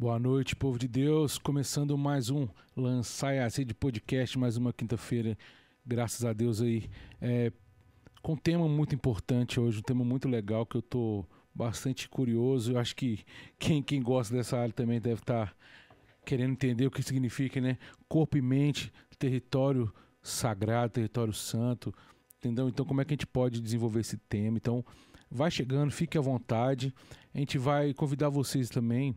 Boa noite, povo de Deus. Começando mais um Lançar e de podcast, mais uma quinta-feira, graças a Deus aí. É, com um tema muito importante hoje, um tema muito legal que eu tô bastante curioso. Eu acho que quem, quem gosta dessa área também deve estar tá querendo entender o que significa, né? Corpo e mente, território sagrado, território santo, entendeu? Então, como é que a gente pode desenvolver esse tema? Então, vai chegando, fique à vontade. A gente vai convidar vocês também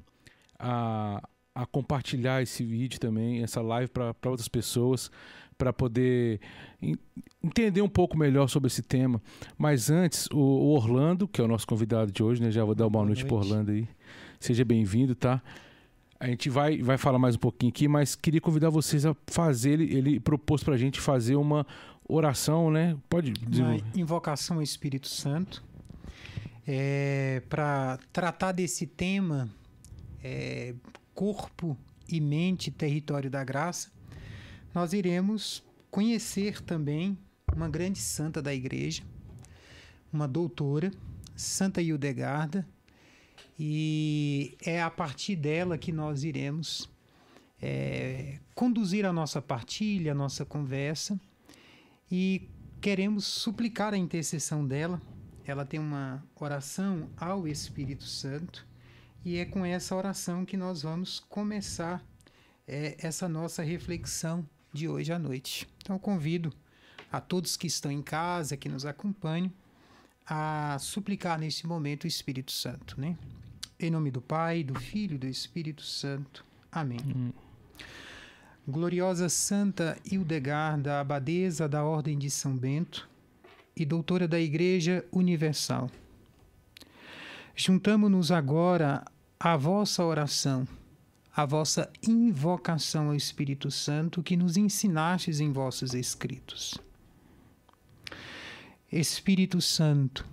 a, a compartilhar esse vídeo também, essa live para outras pessoas, para poder entender um pouco melhor sobre esse tema. Mas antes, o, o Orlando, que é o nosso convidado de hoje, né? Já vou dar uma boa noite, noite. para Orlando aí. Seja bem-vindo, tá? A gente vai, vai falar mais um pouquinho aqui, mas queria convidar vocês a fazer. Ele, ele propôs para a gente fazer uma oração, né? Pode desenvolver. Uma invocação ao Espírito Santo. É, para tratar desse tema é, corpo e mente, território da graça, nós iremos conhecer também uma grande santa da igreja, uma doutora, Santa Hildegarda, e é a partir dela que nós iremos é, conduzir a nossa partilha, a nossa conversa, e queremos suplicar a intercessão dela. Ela tem uma oração ao Espírito Santo e é com essa oração que nós vamos começar é, essa nossa reflexão de hoje à noite. Então, convido a todos que estão em casa, que nos acompanham, a suplicar nesse momento o Espírito Santo, né? Em nome do Pai, do Filho e do Espírito Santo. Amém. Hum. Gloriosa Santa Hildegarda, abadesa da Ordem de São Bento e doutora da Igreja Universal Juntamo-nos agora à vossa oração, à vossa invocação ao Espírito Santo que nos ensinastes em vossos escritos. Espírito Santo,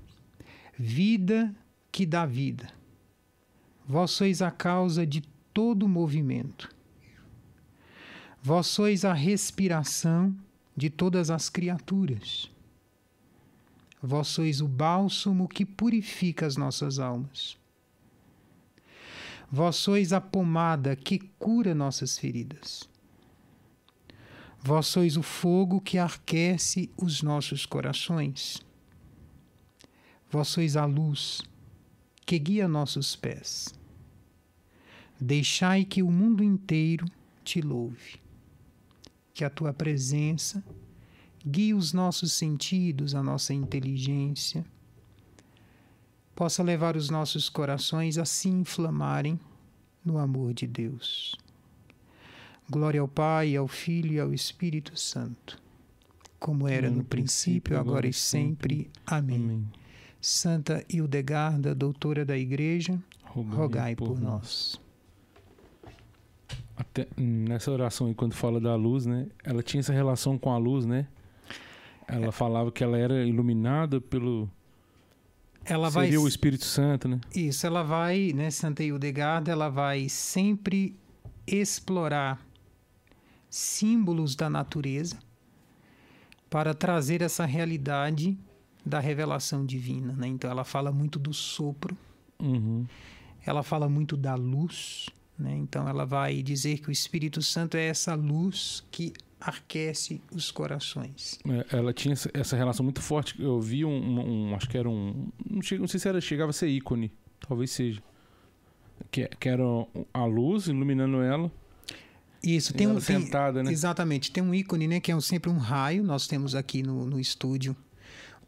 vida que dá vida, vós sois a causa de todo movimento. Vós sois a respiração de todas as criaturas. Vós sois o bálsamo que purifica as nossas almas. Vós sois a pomada que cura nossas feridas. Vós sois o fogo que aquece os nossos corações. Vós sois a luz que guia nossos pés. Deixai que o mundo inteiro te louve, que a tua presença guie os nossos sentidos, a nossa inteligência, possa levar os nossos corações a se inflamarem no amor de Deus. Glória ao Pai, ao Filho e ao Espírito Santo, como era no, princípio, agora e sempre. Amém. Amém. Santa Hildegarda, doutora da Igreja, rogai, rogai por, por nós. Até nessa oração aí, quando fala da luz, né? Ela tinha essa relação com a luz, né? Ela falava que ela era iluminada pelo. Ela Seria vai... o Espírito Santo, né? Isso, ela vai, né, Santa Hildegarda, ela vai sempre explorar símbolos da natureza para trazer essa realidade da revelação divina, né? Então ela fala muito do sopro, uhum. ela fala muito da luz, né? Então ela vai dizer que o Espírito Santo é essa luz que aquece os corações. É, ela tinha essa relação muito forte. Eu vi um, um acho que era um, não, sei se era chegava a ser ícone, talvez seja, que, que era a luz iluminando ela. Isso, tem um sentada, né? Exatamente, tem um ícone, né, que é sempre um raio. Nós temos aqui no, no estúdio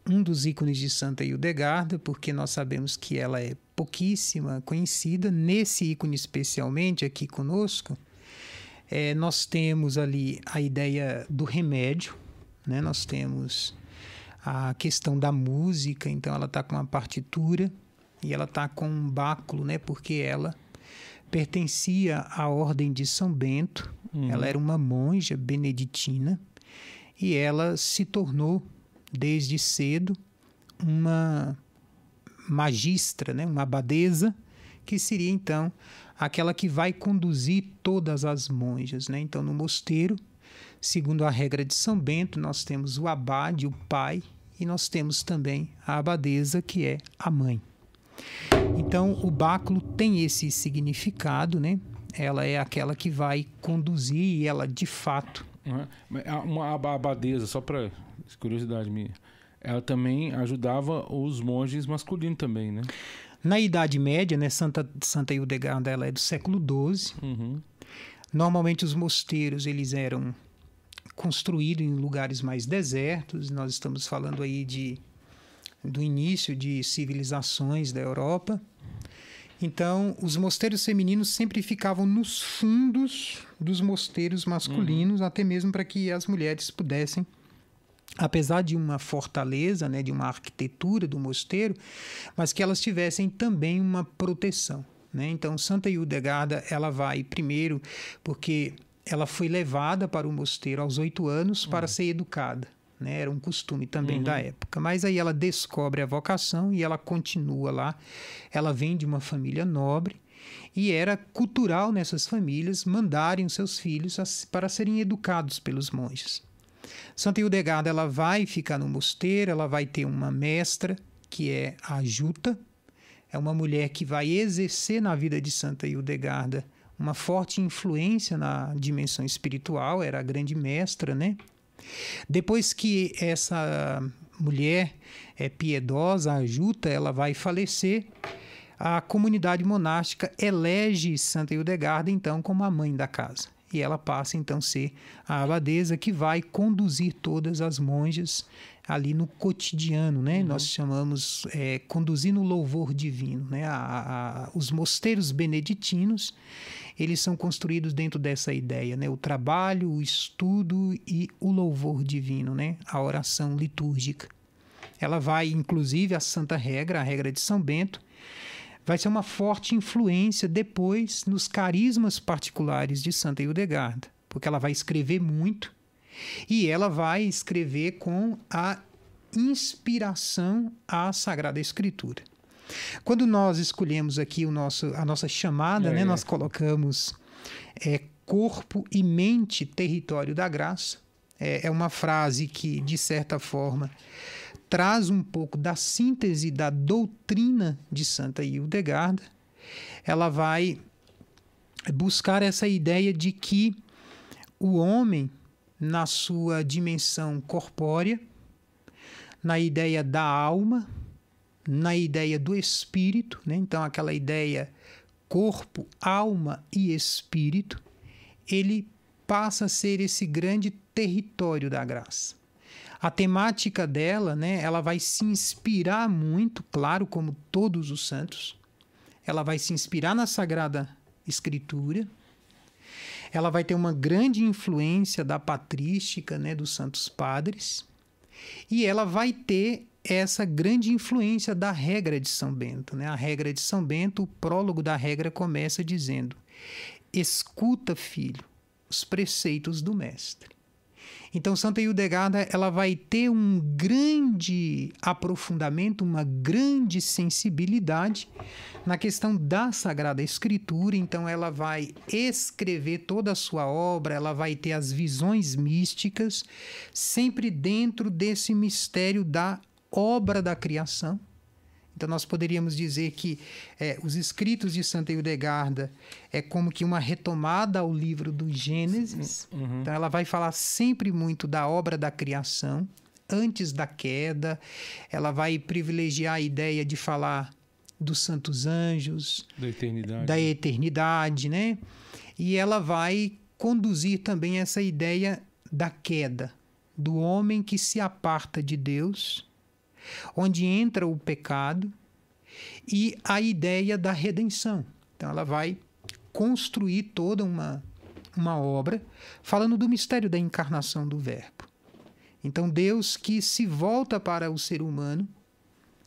um dos ícones de Santa Hildegarda, porque nós sabemos que ela é pouquíssima conhecida. Nesse ícone especialmente aqui conosco, é, nós temos ali a ideia do remédio, né? nós temos a questão da música, então ela está com uma partitura e ela está com um báculo, né? porque ela pertencia à ordem de São Bento, uhum. ela era uma monja beneditina e ela se tornou desde cedo uma magistra, né? uma abadesa, que seria então aquela que vai conduzir todas as monjas. Né? Então, no mosteiro, segundo a regra de São Bento, nós temos o abade, o pai, e nós temos também a abadesa, que é a mãe. Então, o báculo tem esse significado, né? ela é aquela que vai conduzir e ela de fato. Uhum. Uma abadesa, só para curiosidade minha, ela também ajudava os monges masculinos também, né? Na Idade Média, né, Santa, Santa Hildegarda ela é do século XII. Uhum. Normalmente os mosteiros eles eram construídos em lugares mais desertos. Nós estamos falando aí de do início de civilizações da Europa. Então, os mosteiros femininos sempre ficavam nos fundos dos mosteiros masculinos, uhum. até mesmo para que as mulheres pudessem apesar de uma fortaleza, né, de uma arquitetura do mosteiro, mas que elas tivessem também uma proteção. Né? Então, Santa Hildegarda, ela vai primeiro porque ela foi levada para o mosteiro aos oito anos para uhum. ser educada. Né? Era um costume também uhum. da época. Mas aí ela descobre a vocação e ela continua lá. Ela vem de uma família nobre e era cultural nessas famílias mandarem os seus filhos para serem educados pelos monges. Santa Hildegarda ela vai ficar no mosteiro, ela vai ter uma mestra que é a Juta, é uma mulher que vai exercer na vida de Santa Hildegarda uma forte influência na dimensão espiritual, era a grande mestra, né? Depois que essa mulher é piedosa, a Juta, ela vai falecer, a comunidade monástica elege Santa Hildegarda então como a mãe da casa e ela passa então a ser a abadesa que vai conduzir todas as monjas ali no cotidiano, né? Uhum. Nós chamamos é, conduzir no louvor divino, né? A, a, os mosteiros beneditinos eles são construídos dentro dessa ideia, né? O trabalho, o estudo e o louvor divino, né? A oração litúrgica. Ela vai, inclusive, a Santa Regra, a regra de São Bento, vai ser uma forte influência depois nos carismas particulares de Santa Hildegarda, porque ela vai escrever muito e ela vai escrever com a inspiração à Sagrada Escritura. Quando nós escolhemos aqui o nosso, a nossa chamada, é, né, é. nós colocamos é, corpo e mente, território da graça. É, é uma frase que, de certa forma, traz um pouco da síntese da doutrina de Santa Hildegarda. Ela vai buscar essa ideia de que o homem, na sua dimensão corpórea, na ideia da alma, na ideia do espírito, né? então aquela ideia corpo, alma e espírito, ele passa a ser esse grande território da graça a temática dela, né, ela vai se inspirar muito, claro, como todos os santos. Ela vai se inspirar na Sagrada Escritura. Ela vai ter uma grande influência da patrística, né, dos santos padres. E ela vai ter essa grande influência da regra de São Bento. Né? A regra de São Bento, o prólogo da regra começa dizendo: Escuta, filho, os preceitos do Mestre. Então, Santa Hildegarda ela vai ter um grande aprofundamento, uma grande sensibilidade na questão da Sagrada Escritura. Então, ela vai escrever toda a sua obra, ela vai ter as visões místicas, sempre dentro desse mistério da obra da criação. Então, nós poderíamos dizer que é, os escritos de Santa Hildegarda é como que uma retomada ao livro do Gênesis. Uhum. Então, ela vai falar sempre muito da obra da criação, antes da queda. Ela vai privilegiar a ideia de falar dos santos anjos, da eternidade, da eternidade né? E ela vai conduzir também essa ideia da queda, do homem que se aparta de Deus onde entra o pecado e a ideia da redenção. Então ela vai construir toda uma, uma obra falando do mistério da encarnação do Verbo. Então Deus que se volta para o ser humano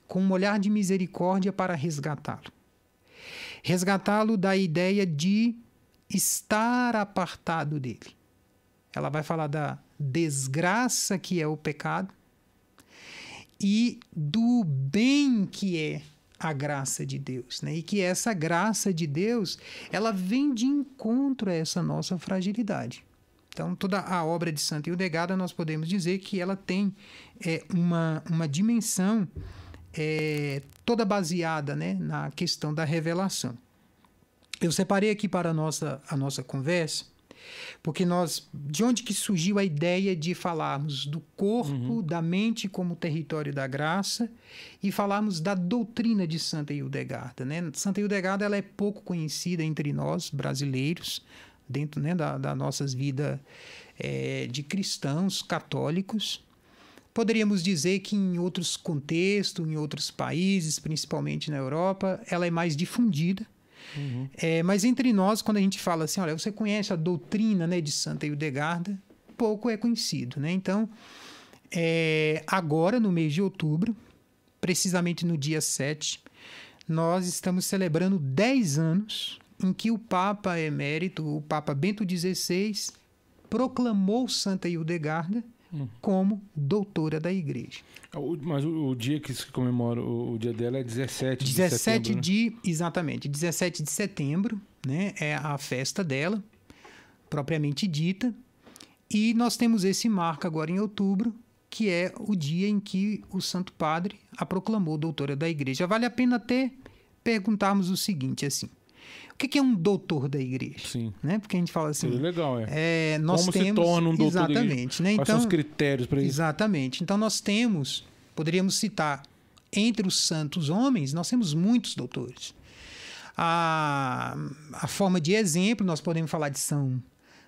com um olhar de misericórdia para resgatá-lo. Resgatá-lo da ideia de estar apartado dele. Ela vai falar da desgraça que é o pecado, e do bem que é a graça de Deus, né? E que essa graça de Deus, ela vem de encontro a essa nossa fragilidade. Então, toda a obra de Santa Hildegada, nós podemos dizer que ela tem é, uma, uma dimensão é, toda baseada né, na questão da revelação. Eu separei aqui para a nossa, a nossa conversa, porque nós. De onde que surgiu a ideia de falarmos do corpo, uhum. da mente como território da graça e falarmos da doutrina de Santa Hildegarda. Né? Santa Hildegarda ela é pouco conhecida entre nós, brasileiros, dentro né, da, da nossas vidas é, de cristãos católicos. Poderíamos dizer que em outros contextos, em outros países, principalmente na Europa, ela é mais difundida. Uhum. É, mas entre nós, quando a gente fala assim, olha, você conhece a doutrina né, de Santa Hildegarda, pouco é conhecido. Né? Então, é, agora, no mês de outubro, precisamente no dia 7, nós estamos celebrando 10 anos em que o Papa emérito, o Papa Bento XVI, proclamou Santa Hildegarda como doutora da igreja. É, mas o, o, dia que se comemora o, o, dia dela é 17 de 17 setembro, de, né? exatamente, 17 de setembro, né? É a festa dela, propriamente dita. E nós temos esse marco agora em outubro, que é o dia em que o Santo Padre a proclamou doutora da igreja. Vale a pena até perguntarmos o seguinte assim: o que é um doutor da igreja? Sim. Né? Porque a gente fala assim. Seria legal, é. é nós Como temos, se torna um doutor exatamente, da igreja? Né? Quais então, são os critérios para isso? Exatamente. Então nós temos, poderíamos citar, entre os santos homens, nós temos muitos doutores. A, a forma de exemplo, nós podemos falar de São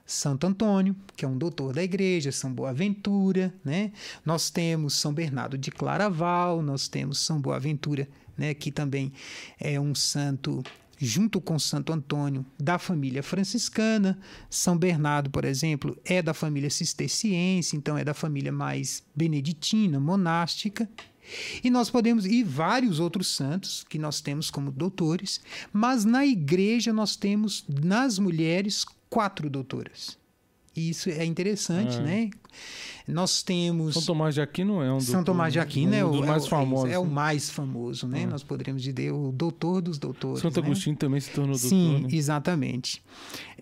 Santo Antônio, que é um doutor da igreja, São Boaventura, né? Nós temos São Bernardo de Claraval, nós temos São Boaventura, né, que também é um santo junto com Santo Antônio, da família franciscana. São Bernardo, por exemplo, é da família cisterciense, então é da família mais beneditina, monástica. E nós podemos, e vários outros santos que nós temos como doutores, mas na igreja nós temos, nas mulheres, quatro doutoras. E isso é interessante, é. né? Nós temos. São Tomás de Aquino é um São Tomás de Aquino um é, o, mais é, famoso. É o mais famoso, né? É. Nós poderíamos dizer o doutor dos doutores. Santo né? Agostinho também se tornou doutor. Sim, né? exatamente.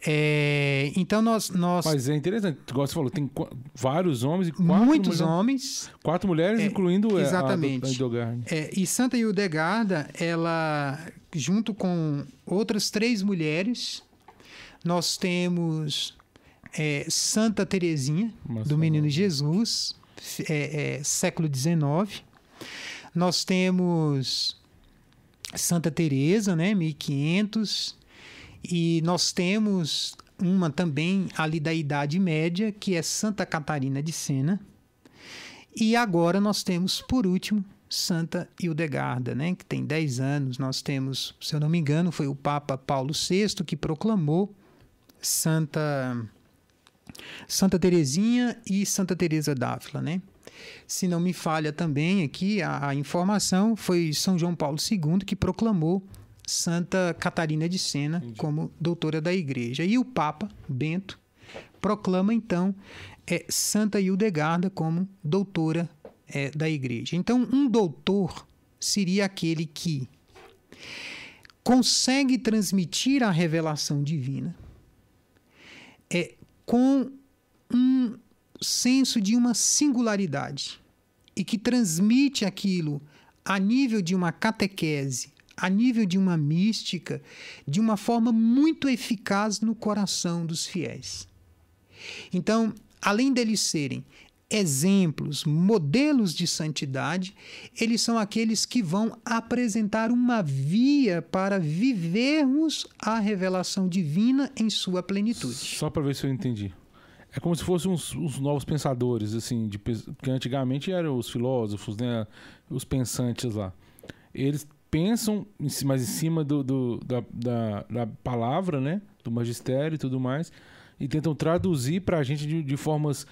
É, então nós, nós. Mas é interessante, igual você falou, tem vários homens e quatro Muitos mulheres, homens. Quatro mulheres, é, incluindo exatamente. a, a Hildegarda. É, e Santa Hildegarda, ela, junto com outras três mulheres, nós temos é, Santa Terezinha, do Menino Jesus, é, é, século XIX. Nós temos Santa Teresa, né, 1500, e nós temos uma também ali da Idade Média, que é Santa Catarina de Sena. E agora nós temos, por último, Santa Hildegarda, né, que tem 10 anos. Nós temos, se eu não me engano, foi o Papa Paulo VI que proclamou Santa Santa Terezinha e Santa Teresa d'Ávila, né? Se não me falha também aqui a, a, informação, foi São João Paulo II que proclamou Santa Catarina de Sena Entendi. como doutora da igreja. E o Papa Bento proclama então é, Santa Hildegarda como doutora é, da igreja. Então, um doutor seria aquele que consegue transmitir a revelação divina, é, com um senso de uma singularidade e que transmite aquilo a nível de uma catequese, a nível de uma mística, de uma forma muito eficaz no coração dos fiéis. Então, além deles serem exemplos, modelos de santidade, eles são aqueles que vão apresentar uma via para vivermos a revelação divina em sua plenitude. Só para ver se eu entendi. É como se fossem uns, uns novos pensadores, assim, de, porque antigamente eram os filósofos, né, os pensantes lá. Eles pensam, mas em cima do, do da, da, da, palavra, né, do magistério e tudo mais, e tentam traduzir para a gente de, de formas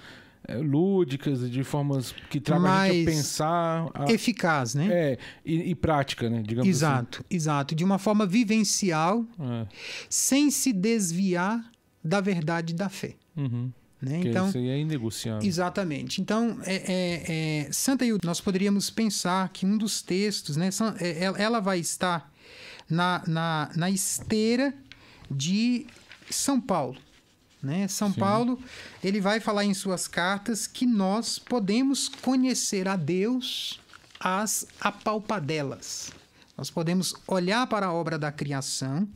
lúdicas, de formas que tragam a gente a pensar. A, eficaz, né? É, e, e prática, né? Digamos exato, assim. exato. De uma forma vivencial, é. sem se desviar da verdade da fé. Uhum. Né? então, isso aí é inegociável. Exatamente. Então, é, é, é, Santa Hilda, nós poderíamos pensar que um dos textos, né, é, ela vai estar na, na, na esteira de São Paulo. Né? São Sim. Paulo, ele vai falar em suas cartas que nós podemos conhecer a Deus às apalpadelas. Nós podemos olhar para a obra da criação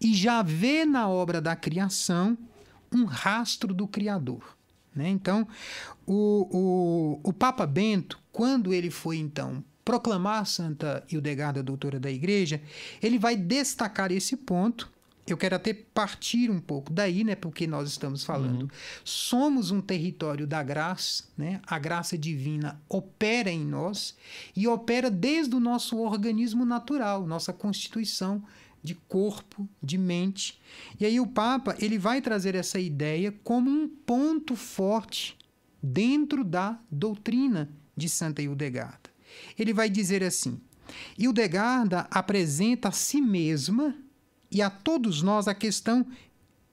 e já ver na obra da criação um rastro do Criador. Né? Então, o, o, o Papa Bento, quando ele foi então proclamar Santa Hildegarda, doutora da Igreja, ele vai destacar esse ponto eu quero até partir um pouco daí, né, porque nós estamos falando. Uhum. Somos um território da graça, né? A graça divina opera em nós e opera desde o nosso organismo natural, nossa constituição de corpo, de mente. E aí o Papa, ele vai trazer essa ideia como um ponto forte dentro da doutrina de Santa Hildegarda. Ele vai dizer assim: Hildegarda apresenta a si mesma e a todos nós a questão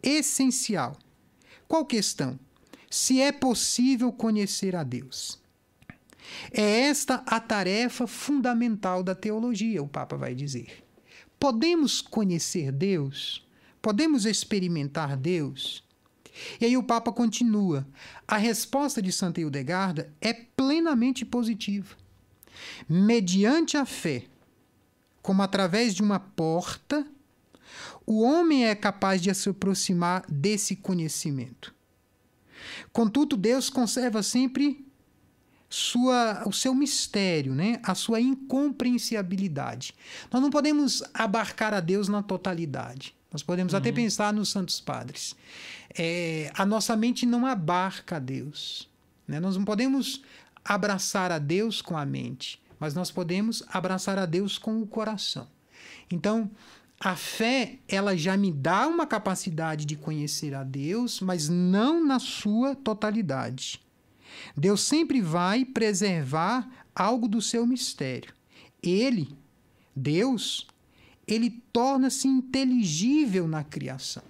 essencial. Qual questão? Se é possível conhecer a Deus. É esta a tarefa fundamental da teologia, o Papa vai dizer. Podemos conhecer Deus? Podemos experimentar Deus? E aí o Papa continua: a resposta de Santa Hildegarda é plenamente positiva. Mediante a fé, como através de uma porta, o homem é capaz de se aproximar desse conhecimento. Contudo, Deus conserva sempre sua, o seu mistério, né? a sua incompreensibilidade. Nós não podemos abarcar a Deus na totalidade. Nós podemos uhum. até pensar nos Santos Padres. É, a nossa mente não abarca a Deus. Né? Nós não podemos abraçar a Deus com a mente, mas nós podemos abraçar a Deus com o coração. Então, a fé, ela já me dá uma capacidade de conhecer a Deus, mas não na sua totalidade. Deus sempre vai preservar algo do seu mistério. Ele, Deus, ele torna-se inteligível na criação.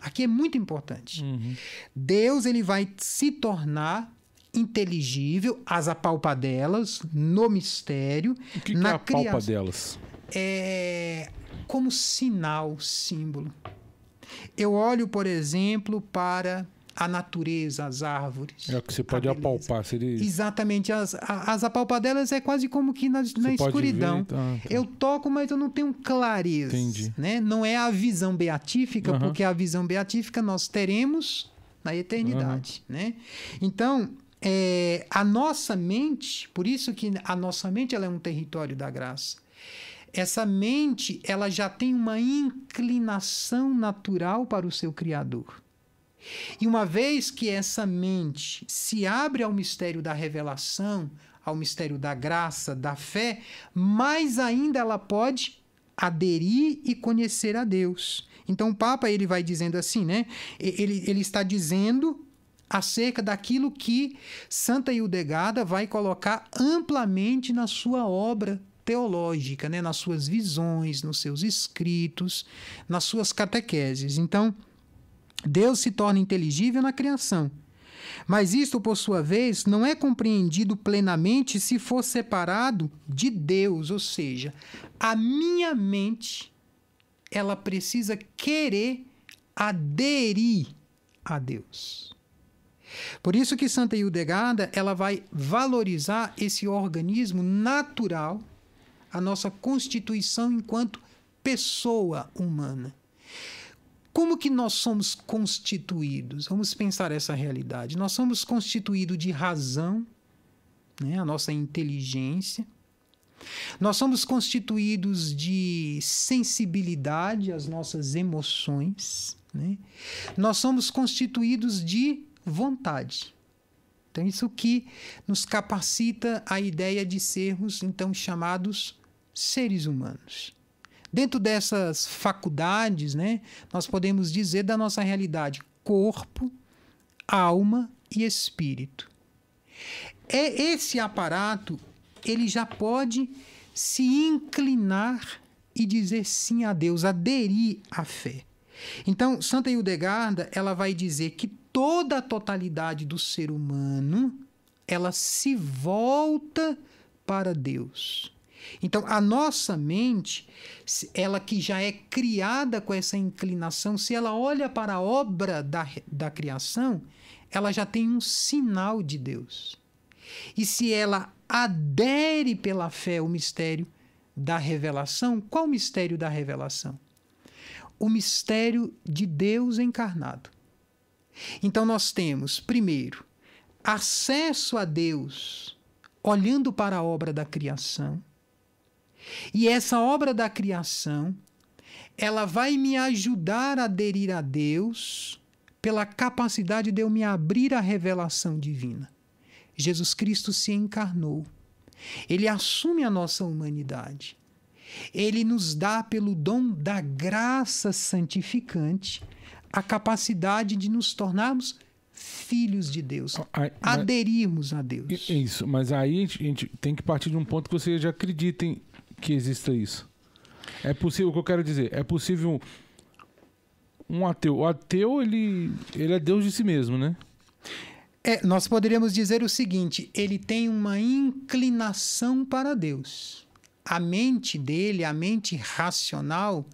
Aqui é muito importante. Uhum. Deus ele vai se tornar inteligível às apalpadelas, no mistério, o que na que é a apalpadelas? É como sinal, símbolo. Eu olho, por exemplo, para a natureza, as árvores. É o que você pode apalpar. Seria... Exatamente. As, as apalpadelas é quase como que na, na escuridão. Ver, tá, tá. Eu toco, mas eu não tenho clareza. Entendi. Né? Não é a visão beatífica, uhum. porque a visão beatífica nós teremos na eternidade. Uhum. Né? Então, é, a nossa mente, por isso que a nossa mente ela é um território da graça essa mente ela já tem uma inclinação natural para o seu criador. E uma vez que essa mente se abre ao mistério da revelação, ao mistério da graça, da fé, mais ainda ela pode aderir e conhecer a Deus. Então o Papa ele vai dizendo assim, né? Ele, ele está dizendo acerca daquilo que Santa Hildegarda vai colocar amplamente na sua obra teológica, né, nas suas visões, nos seus escritos, nas suas catequeses. Então, Deus se torna inteligível na criação. Mas isto, por sua vez, não é compreendido plenamente se for separado de Deus, ou seja, a minha mente ela precisa querer aderir a Deus. Por isso que Santa Hildegarda ela vai valorizar esse organismo natural a nossa constituição enquanto pessoa humana. Como que nós somos constituídos? Vamos pensar essa realidade. Nós somos constituídos de razão, né? a nossa inteligência. Nós somos constituídos de sensibilidade, as nossas emoções. Né? Nós somos constituídos de vontade. Então, isso que nos capacita a ideia de sermos, então, chamados seres humanos. Dentro dessas faculdades, né, nós podemos dizer da nossa realidade corpo, alma e espírito. É esse aparato, ele já pode se inclinar e dizer sim a Deus, aderir à fé. Então, Santa Hildegarda, ela vai dizer que toda a totalidade do ser humano, ela se volta para Deus. Então, a nossa mente, ela que já é criada com essa inclinação, se ela olha para a obra da, da criação, ela já tem um sinal de Deus. E se ela adere pela fé ao mistério da revelação, qual o mistério da revelação? O mistério de Deus encarnado. Então nós temos, primeiro, acesso a Deus olhando para a obra da criação. E essa obra da criação, ela vai me ajudar a aderir a Deus pela capacidade de eu me abrir à revelação divina. Jesus Cristo se encarnou. Ele assume a nossa humanidade. Ele nos dá, pelo dom da graça santificante, a capacidade de nos tornarmos filhos de Deus, mas, aderirmos a Deus. Isso, mas aí a gente, tem que partir de um ponto que vocês já acreditem que exista isso. É possível, o que eu quero dizer, é possível um ateu. O ateu, ele, ele é Deus de si mesmo, né? É, nós poderíamos dizer o seguinte: ele tem uma inclinação para Deus. A mente dele, a mente racional,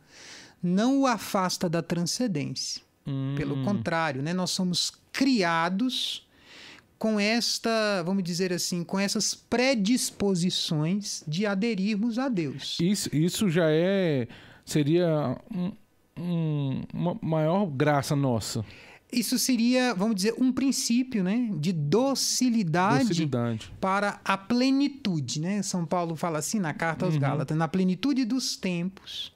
não o afasta da transcendência. Hum. Pelo contrário, né? nós somos criados com esta, vamos dizer assim, com essas predisposições de aderirmos a Deus. Isso, isso já é seria um, um, uma maior graça nossa. Isso seria, vamos dizer, um princípio né, de docilidade, docilidade, para a plenitude. Né? São Paulo fala assim na carta aos uhum. Gálatas: na plenitude dos tempos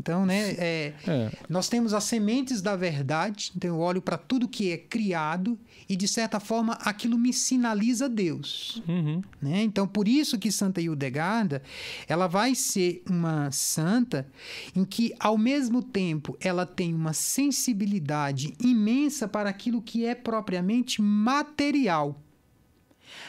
então, né, é, é. nós temos as sementes da verdade, então eu olho para tudo que é criado e, de certa forma, aquilo me sinaliza Deus. Uhum. Né? Então, por isso que Santa Hildegarda, ela vai ser uma santa em que, ao mesmo tempo, ela tem uma sensibilidade imensa para aquilo que é propriamente material.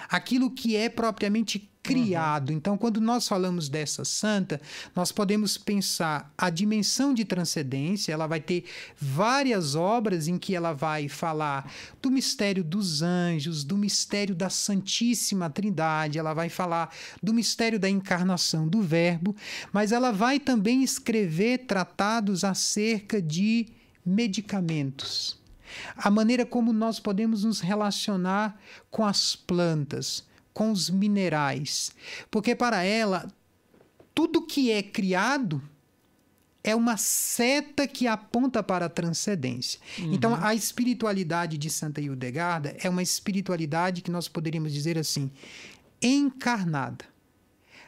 Aquilo que é propriamente criado. Uhum. Então, quando nós falamos dessa santa, nós podemos pensar a dimensão de transcendência, ela vai ter várias obras em que ela vai falar do mistério dos anjos, do mistério da Santíssima Trindade, ela vai falar do mistério da encarnação do Verbo, mas ela vai também escrever tratados acerca de medicamentos. A maneira como nós podemos nos relacionar com as plantas, com os minerais, porque para ela tudo que é criado é uma seta que aponta para a transcendência. Uhum. Então, a espiritualidade de Santa Hildegarda é uma espiritualidade que nós poderíamos dizer assim, encarnada.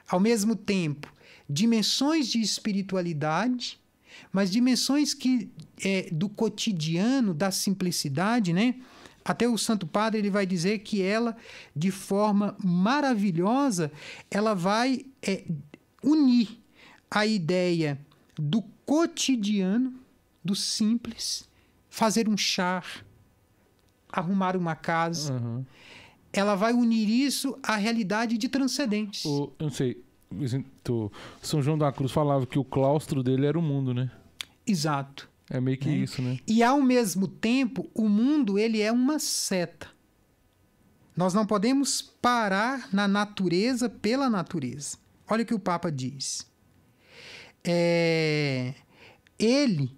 Ao mesmo tempo, dimensões de espiritualidade, mas dimensões que é, do cotidiano, da simplicidade, né? Até o Santo Padre ele vai dizer que ela, de forma maravilhosa, ela vai é, unir a ideia do cotidiano, do simples, fazer um chá, arrumar uma casa. Uhum. Ela vai unir isso à realidade de transcendentes. O, eu não sei, São João da Cruz falava que o claustro dele era o mundo, né? Exato. É meio que né? isso, né? E ao mesmo tempo, o mundo ele é uma seta. Nós não podemos parar na natureza pela natureza. Olha o que o Papa diz. É... Ele,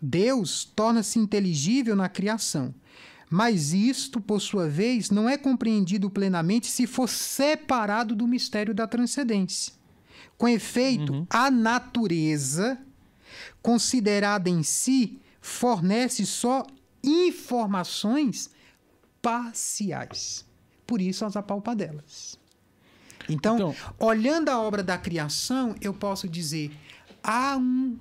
Deus, torna-se inteligível na criação. Mas isto, por sua vez, não é compreendido plenamente se for separado do mistério da transcendência. Com efeito, uhum. a natureza considerada em si, fornece só informações parciais. Por isso as apalpadelas. Então, então, olhando a obra da criação, eu posso dizer: há um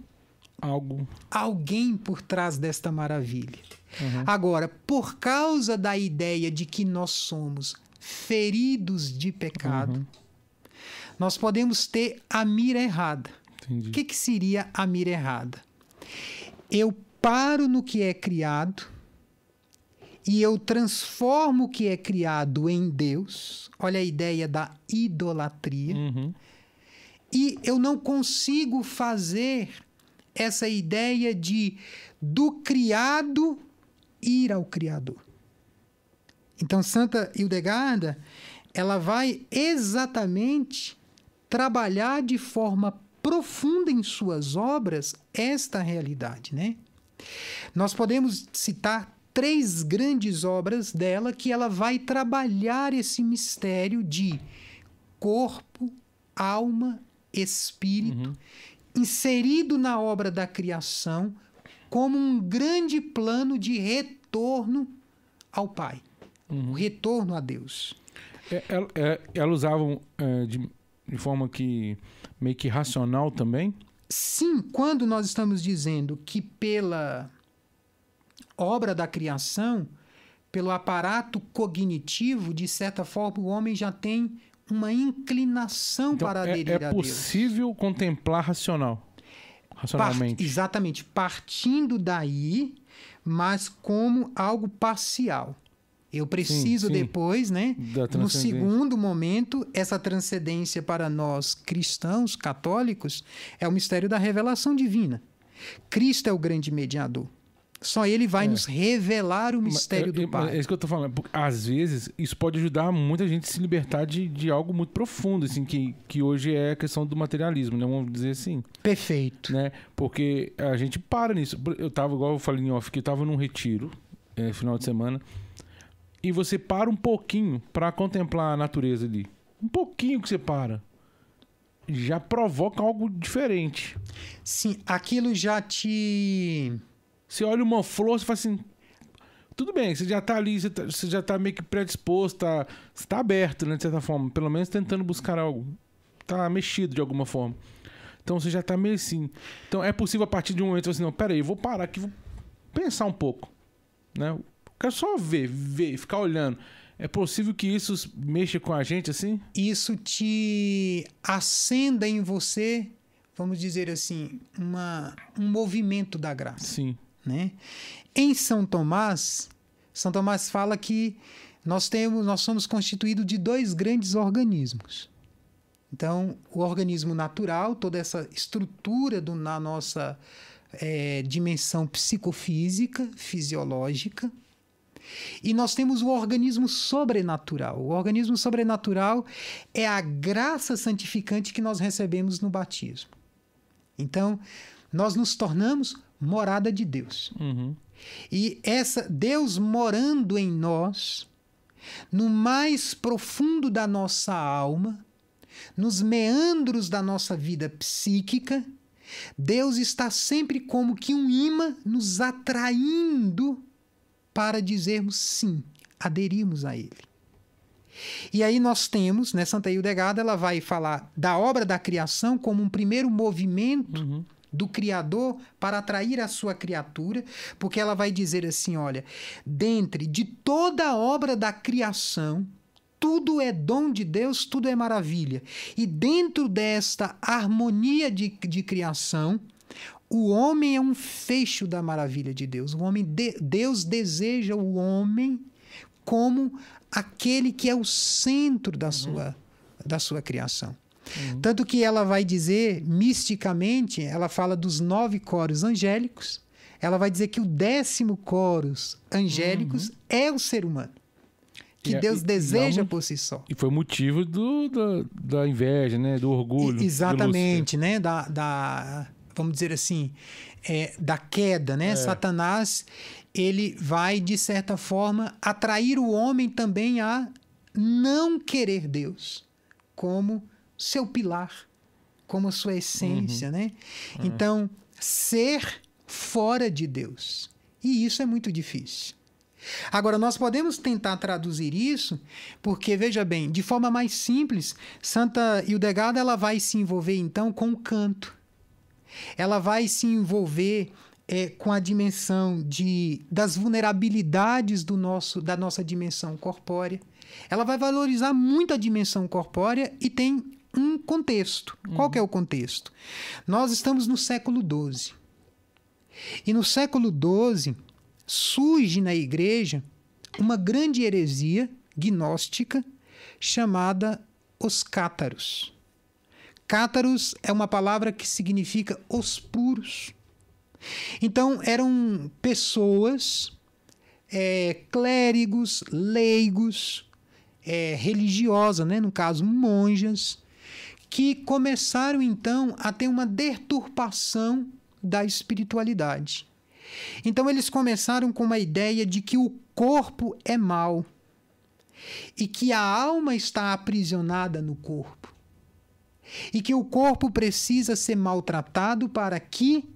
algo alguém por trás desta maravilha. Uhum. Agora, por causa da ideia de que nós somos feridos de pecado, uhum. nós podemos ter a mira errada. Entendi. O que, que seria a mira errada? Eu paro no que é criado e eu transformo o que é criado em Deus. Olha a ideia da idolatria. Uhum. E eu não consigo fazer essa ideia de do criado ir ao Criador. Então, Santa Hildegarda, ela vai exatamente trabalhar de forma profunda em suas obras esta realidade, né? Nós podemos citar três grandes obras dela que ela vai trabalhar esse mistério de corpo, alma espírito, uhum. inserido na obra da criação, como um grande plano de retorno ao Pai, uhum. retorno a Deus. É, é, é, elas usavam é, de, de forma que meio que racional também? Sim, quando nós estamos dizendo que pela obra da criação, pelo aparato cognitivo, de certa forma, o homem já tem uma inclinação então, para é, aderir é, a Deus. É possível contemplar racional, racionalmente. Part, exatamente, partindo daí, mas como algo parcial. Eu preciso sim, sim. depois, né? No segundo momento, essa transcendência para nós cristãos, católicos, é o mistério da revelação divina. Cristo é o grande mediador. Só ele vai é. nos revelar o mistério é, do Pai. É isso que eu estou falando. Às vezes, isso pode ajudar muita gente a se libertar de, de algo muito profundo, assim, que, que hoje é a questão do materialismo, né? Vamos dizer assim. Perfeito. Né? Porque a gente para nisso. Eu estava, igual eu falei em off, que eu estava num retiro, é, final de semana, e você para um pouquinho para contemplar a natureza ali. Um pouquinho que você para. Já provoca algo diferente. Sim, aquilo já te. Você olha uma flor, você fala assim. Tudo bem, você já tá ali, você, tá, você já tá meio que predisposto, tá, você tá aberto, né, de certa forma. Pelo menos tentando buscar algo. Tá mexido de alguma forma. Então você já tá meio assim. Então é possível a partir de um momento assim, não, peraí, eu vou parar aqui, vou pensar um pouco. Né? Quero só ver, ver, ficar olhando. É possível que isso mexa com a gente assim? Isso te acenda em você, vamos dizer assim, uma, um movimento da graça. Sim. Né? Em São Tomás, São Tomás fala que nós temos, nós somos constituídos de dois grandes organismos. Então, o organismo natural, toda essa estrutura do, na nossa é, dimensão psicofísica, fisiológica, e nós temos o organismo sobrenatural. O organismo sobrenatural é a graça santificante que nós recebemos no batismo. Então, nós nos tornamos morada de Deus. Uhum. E essa Deus morando em nós, no mais profundo da nossa alma, nos meandros da nossa vida psíquica, Deus está sempre como que um imã nos atraindo para dizermos sim, aderirmos a ele. E aí nós temos, né, Santa Hildegard, ela vai falar da obra da criação como um primeiro movimento uhum. do Criador para atrair a sua criatura, porque ela vai dizer assim, olha, dentre de toda a obra da criação, tudo é dom de Deus, tudo é maravilha. E dentro desta harmonia de, de criação, o homem é um fecho da maravilha de Deus. O homem de, Deus deseja o homem como aquele que é o centro da, uhum. sua, da sua criação. Uhum. Tanto que ela vai dizer, misticamente, ela fala dos nove coros angélicos, ela vai dizer que o décimo coros angélicos uhum. é o ser humano. Que e, Deus e, deseja e, por si só. E foi motivo do, da, da inveja, né? Do orgulho. exatamente, né? Da, da, vamos dizer assim, é, da queda, né? É. Satanás, ele vai, de certa forma, atrair o homem também a não querer Deus como seu pilar, como sua essência, uhum. né? Uhum. Então, ser fora de Deus. E isso é muito difícil. Agora, nós podemos tentar traduzir isso, porque, veja bem, de forma mais simples, Santa Hildegard ela vai se envolver, então, com o canto ela vai se envolver é, com a dimensão de, das vulnerabilidades do nosso, da nossa dimensão corpórea. Ela vai valorizar muito a dimensão corpórea e tem um contexto. Uhum. Qual é o contexto? Nós estamos no século XII. E no século XII surge na igreja uma grande heresia gnóstica chamada os cátaros. Cátaros é uma palavra que significa os puros. Então, eram pessoas, é, clérigos, leigos, é, religiosas, né? no caso, monjas, que começaram então a ter uma deturpação da espiritualidade. Então, eles começaram com uma ideia de que o corpo é mal e que a alma está aprisionada no corpo. E que o corpo precisa ser maltratado para que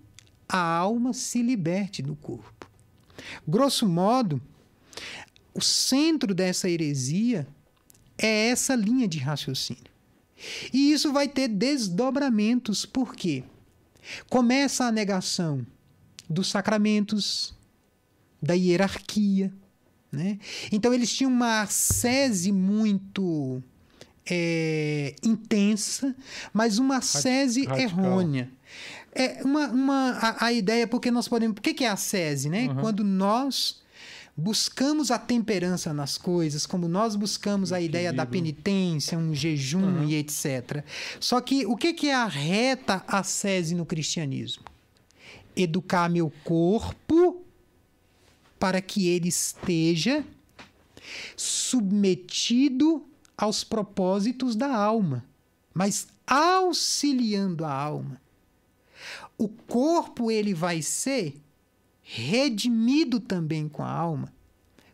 a alma se liberte do corpo. Grosso modo, o centro dessa heresia é essa linha de raciocínio. E isso vai ter desdobramentos, por quê? Começa a negação dos sacramentos, da hierarquia. Né? Então, eles tinham uma ascese muito é, intensa, mas uma ascese Radical. errônea. É uma, uma, a, a, ideia, porque nós podemos. O que, que é a ascese? Né? Uhum. Quando nós buscamos a temperança nas coisas, como nós buscamos a ideia da penitência, um jejum uhum. e etc. Só que o que, que é a reta ascese no cristianismo? Educar meu corpo para que ele esteja submetido aos propósitos da alma, mas auxiliando a alma. O corpo ele vai ser redimido também com a alma.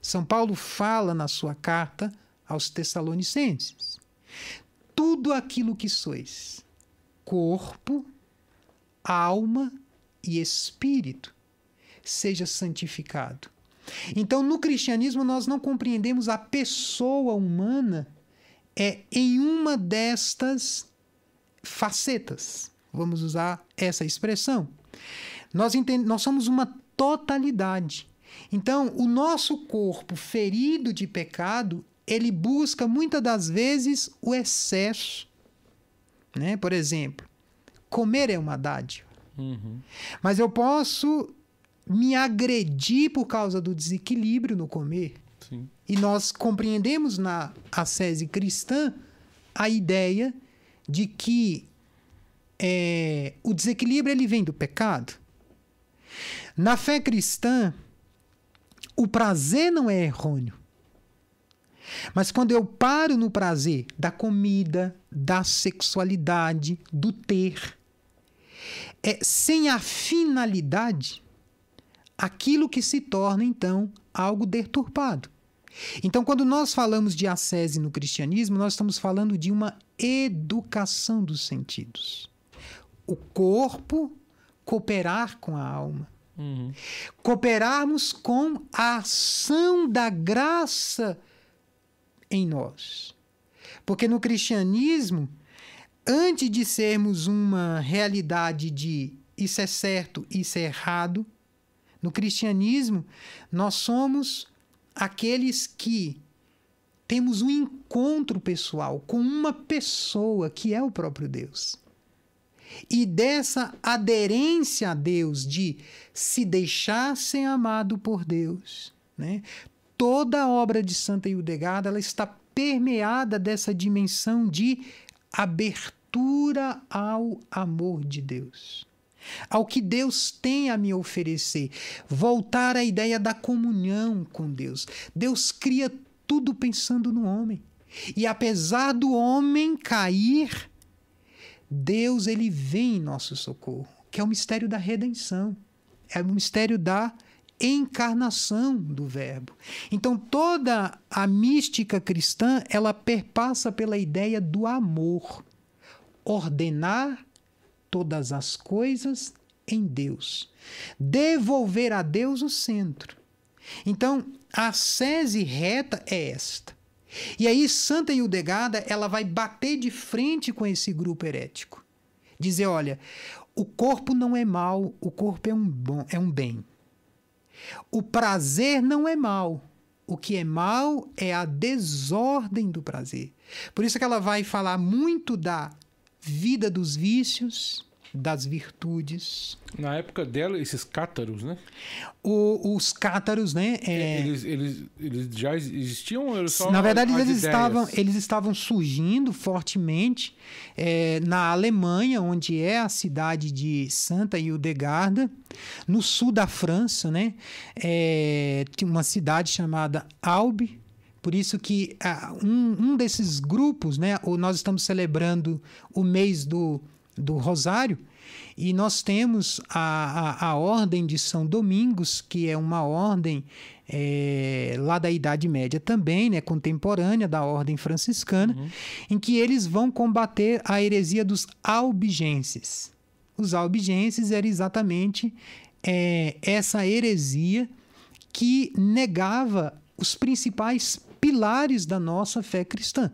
São Paulo fala na sua carta aos Tessalonicenses: tudo aquilo que sois, corpo, alma e espírito, seja santificado. Então, no cristianismo, nós não compreendemos a pessoa humana é em uma destas facetas. Vamos usar essa expressão. Nós, entend... nós somos uma totalidade. Então, o nosso corpo ferido de pecado, ele busca muitas das vezes o excesso. Né? Por exemplo, comer é uma dádiva. Uhum. Mas eu posso me agredir por causa do desequilíbrio no comer. E nós compreendemos na ascese cristã a ideia de que é, o desequilíbrio ele vem do pecado. Na fé cristã, o prazer não é errôneo. Mas quando eu paro no prazer da comida, da sexualidade, do ter, é sem a finalidade, aquilo que se torna então algo deturpado. Então, quando nós falamos de ascese no cristianismo, nós estamos falando de uma educação dos sentidos. O corpo cooperar com a alma. Uhum. Cooperarmos com a ação da graça em nós. Porque no cristianismo, antes de sermos uma realidade de isso é certo, isso é errado, no cristianismo, nós somos aqueles que temos um encontro pessoal com uma pessoa que é o próprio Deus. E dessa aderência a Deus, de se deixar ser amado por Deus, né? toda a obra de Santa Hildegarda ela está permeada dessa dimensão de abertura ao amor de Deus ao que Deus tem a me oferecer. Voltar à ideia da comunhão com Deus. Deus cria tudo pensando no homem. E apesar do homem cair, Deus ele vem em nosso socorro, que é o mistério da redenção. É o mistério da encarnação do verbo. Então toda a mística cristã, ela perpassa pela ideia do amor. Ordenar todas as coisas em Deus. Devolver a Deus o centro. Então, a sese reta é esta. E aí, Santa Hildegada, ela vai bater de frente com esse grupo herético. Dizer, olha, o corpo não é mal, o corpo é um, bom, é um bem. O prazer não é mal. O que é mal é a desordem do prazer. Por isso que ela vai falar muito da vida dos vícios, das virtudes. Na época dela, esses cátaros, né? O, os cátaros, né? É... Eles, eles, eles já existiam? Só Na verdade, eles estavam, eles estavam surgindo fortemente é, na Alemanha, onde é a cidade de Santa Hildegarda, no sul da França, né? É, uma cidade chamada Albi, por isso que uh, um, um desses grupos, né, nós estamos celebrando o mês do, do Rosário e nós temos a, a, a Ordem de São Domingos, que é uma ordem é, lá da Idade Média também, né, contemporânea da Ordem Franciscana, uhum. em que eles vão combater a heresia dos albigenses. Os albigenses era exatamente é, essa heresia que negava os principais pilares da nossa fé cristã.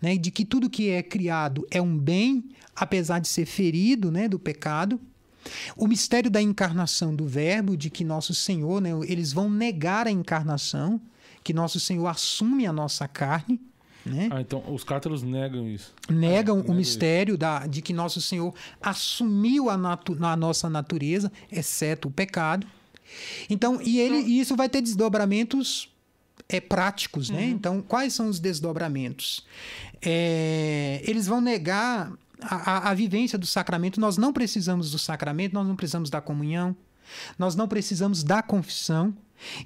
Né, de que tudo que é criado é um bem, apesar de ser ferido né, do pecado, o mistério da encarnação do Verbo, de que nosso Senhor, né, eles vão negar a encarnação, que nosso Senhor assume a nossa carne. Né? Ah, então os cátaros negam isso. Negam é, o mistério da, de que nosso Senhor assumiu a, natu, a nossa natureza, exceto o pecado. Então, e ele, então, isso vai ter desdobramentos é, práticos, né? Uhum. Então, quais são os desdobramentos? É, eles vão negar a, a, vivência do sacramento. Nós não precisamos do sacramento, nós não precisamos da comunhão, nós não precisamos da confissão.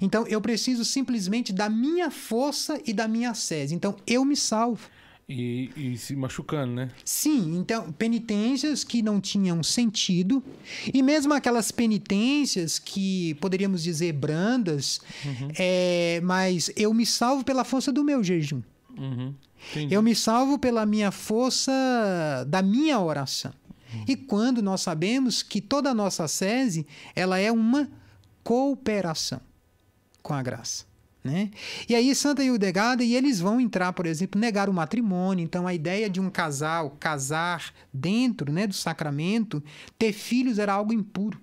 Então, eu preciso simplesmente da minha força e da minha sede. Então, eu me salvo. E, e, se machucando, né? Sim, então, penitências que não tinham sentido, e mesmo aquelas penitências que poderíamos dizer brandas, uhum. é, mas eu me salvo pela força do meu jejum. Uhum. Eu me salvo pela minha força da minha oração. Uhum. E quando nós sabemos que toda a nossa sese, ela é uma cooperação com a graça. Né? E aí Santa Hildegard e eles vão entrar, por exemplo, negar o matrimônio. Então a ideia de um casal casar dentro né, do sacramento, ter filhos era algo impuro.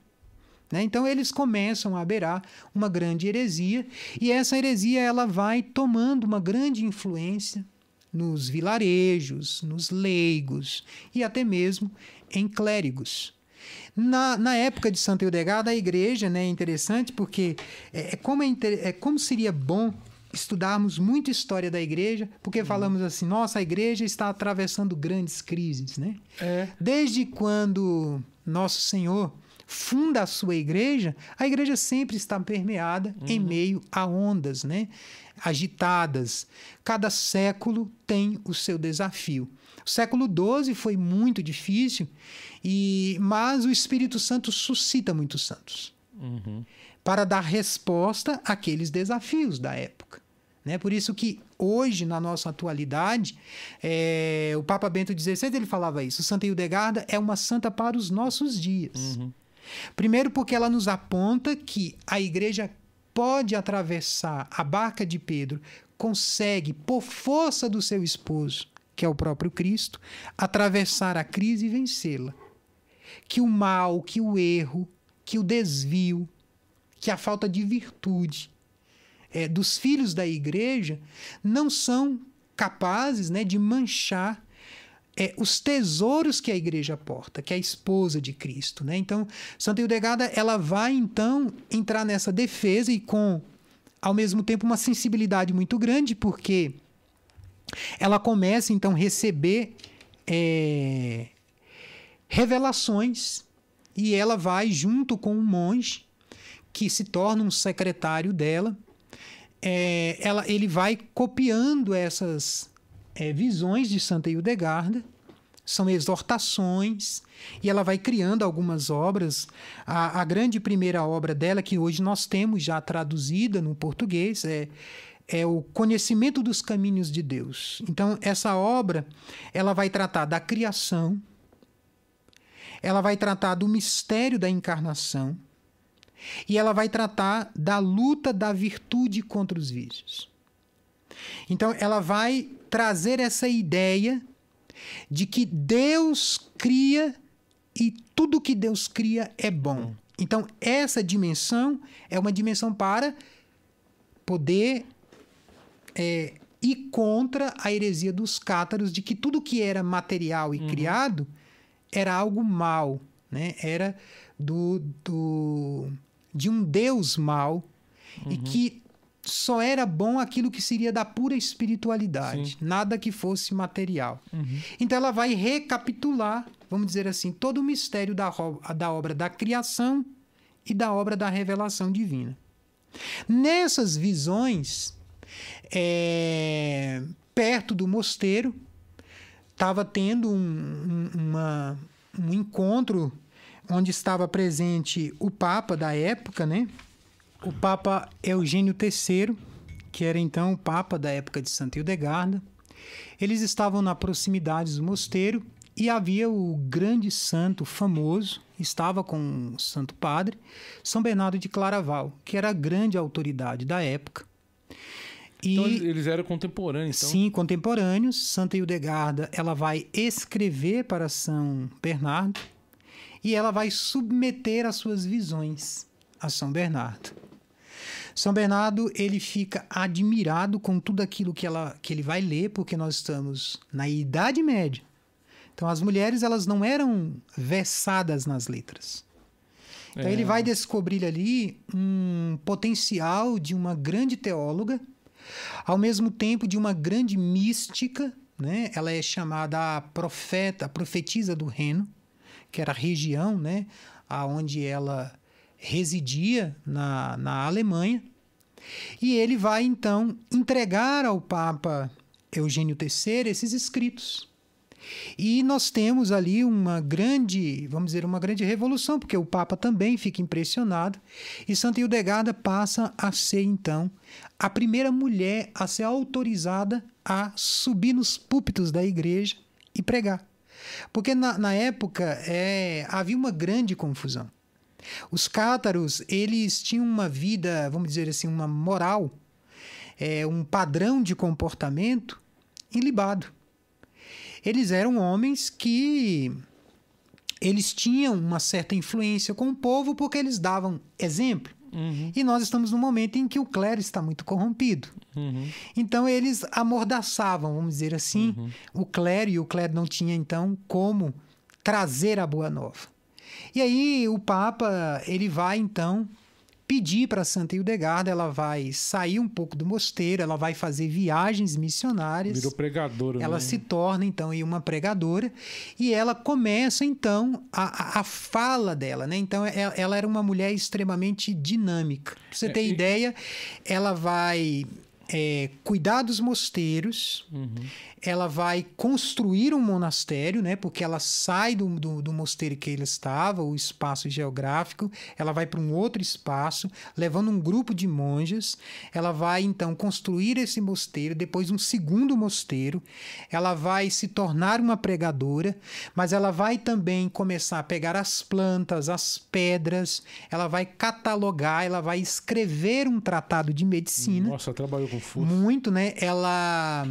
Né? Então eles começam a beirar uma grande heresia e essa heresia ela vai tomando uma grande influência nos vilarejos, nos leigos e até mesmo em clérigos. Na, na época de Santa Eudegada, a igreja né, é interessante porque é, é como, é, é como seria bom estudarmos muito história da igreja, porque uhum. falamos assim, nossa, a igreja está atravessando grandes crises, né? É. Desde quando nosso Senhor funda a sua igreja, a igreja sempre está permeada uhum. em meio a ondas, né? agitadas. Cada século tem o seu desafio. O século XII foi muito difícil, e mas o Espírito Santo suscita muitos santos uhum. para dar resposta àqueles desafios da época. Né? Por isso que hoje, na nossa atualidade, é, o Papa Bento XVI ele falava isso. Santa Hildegarda é uma santa para os nossos dias. Uhum. Primeiro porque ela nos aponta que a igreja pode atravessar a barca de Pedro, consegue, por força do seu esposo, que é o próprio Cristo, atravessar a crise e vencê-la. Que o mal, que o erro, que o desvio, que a falta de virtude é, dos filhos da igreja não são capazes né, de manchar é, os tesouros que a igreja porta, que é a esposa de Cristo. Né? Então, Santa Hildegada ela vai então entrar nessa defesa e com, ao mesmo tempo, uma sensibilidade muito grande, porque ela começa então a receber é, revelações e ela vai junto com um monge que se torna um secretário dela. É, ela, ele vai copiando essas é, visões de Santa Hildegarda, são exortações, e ela vai criando algumas obras. A, a, grande primeira obra dela, que hoje nós temos já traduzida no português, é, é o Conhecimento dos Caminhos de Deus. Então, essa obra ela vai tratar da criação, ela vai tratar do mistério da encarnação, e ela vai tratar da luta da virtude contra os vícios. Então, ela vai trazer essa ideia de que Deus cria e tudo que Deus cria é bom. Então, essa dimensão é uma dimensão para poder é, ir contra a heresia dos cátaros de que tudo que era material e uhum. criado era algo mal, né? era do, do, de um Deus mal uhum. e que só era bom aquilo que seria da pura espiritualidade, Sim. nada que fosse material. Uhum. Então ela vai recapitular, vamos dizer assim, todo o mistério da, da obra da criação e da obra da revelação divina. Nessas visões, é, perto do mosteiro, estava tendo um, um, uma, um encontro onde estava presente o Papa da época, né? o Papa Eugênio III, que era então o Papa da época de Santa Hildegarda, eles estavam na proximidade do mosteiro e havia o grande santo famoso, estava com o Santo Padre, São Bernardo de Claraval, que era a grande autoridade da época. E, então eles eram contemporâneos. Então. Sim, contemporâneos. Santa Hildegarda ela vai escrever para São Bernardo e ela vai submeter as suas visões a São Bernardo. São Bernardo ele fica admirado com tudo aquilo que, ela, que ele vai ler, porque nós estamos na Idade Média. Então as mulheres elas não eram versadas nas letras. Então é. ele vai descobrir ali um potencial de uma grande teóloga, ao mesmo tempo de uma grande mística, né? Ela é chamada a profeta, a profetisa do Reno, que era a região, né, aonde ela residia na, na Alemanha. E ele vai então entregar ao Papa Eugênio III esses escritos. E nós temos ali uma grande, vamos dizer, uma grande revolução, porque o Papa também fica impressionado, e Santa Hildegarda passa a ser então a primeira mulher a ser autorizada a subir nos púlpitos da igreja e pregar. Porque na, na época é, havia uma grande confusão. Os cátaros, eles tinham uma vida, vamos dizer assim, uma moral, é, um padrão de comportamento ilibado. Eles eram homens que eles tinham uma certa influência com o povo porque eles davam exemplo. Uhum. E nós estamos num momento em que o clero está muito corrompido. Uhum. Então eles amordaçavam, vamos dizer assim, uhum. o clero, e o clero não tinha então como trazer a boa nova. E aí o Papa, ele vai então pedir para Santa Hildegarda, ela vai sair um pouco do mosteiro, ela vai fazer viagens missionárias. Virou pregadora. Ela né? se torna então uma pregadora e ela começa então a, a fala dela, né? Então ela, ela era uma mulher extremamente dinâmica. Pra você é, ter e... ideia, ela vai é, cuidar dos mosteiros, uhum. ela vai construir um monastério, né? Porque ela sai do, do, do mosteiro que ele estava, o espaço geográfico, ela vai para um outro espaço, levando um grupo de monjas. Ela vai então construir esse mosteiro, depois um segundo mosteiro. Ela vai se tornar uma pregadora, mas ela vai também começar a pegar as plantas, as pedras, ela vai catalogar, ela vai escrever um tratado de medicina. Nossa, trabalhou com muito, né? Ela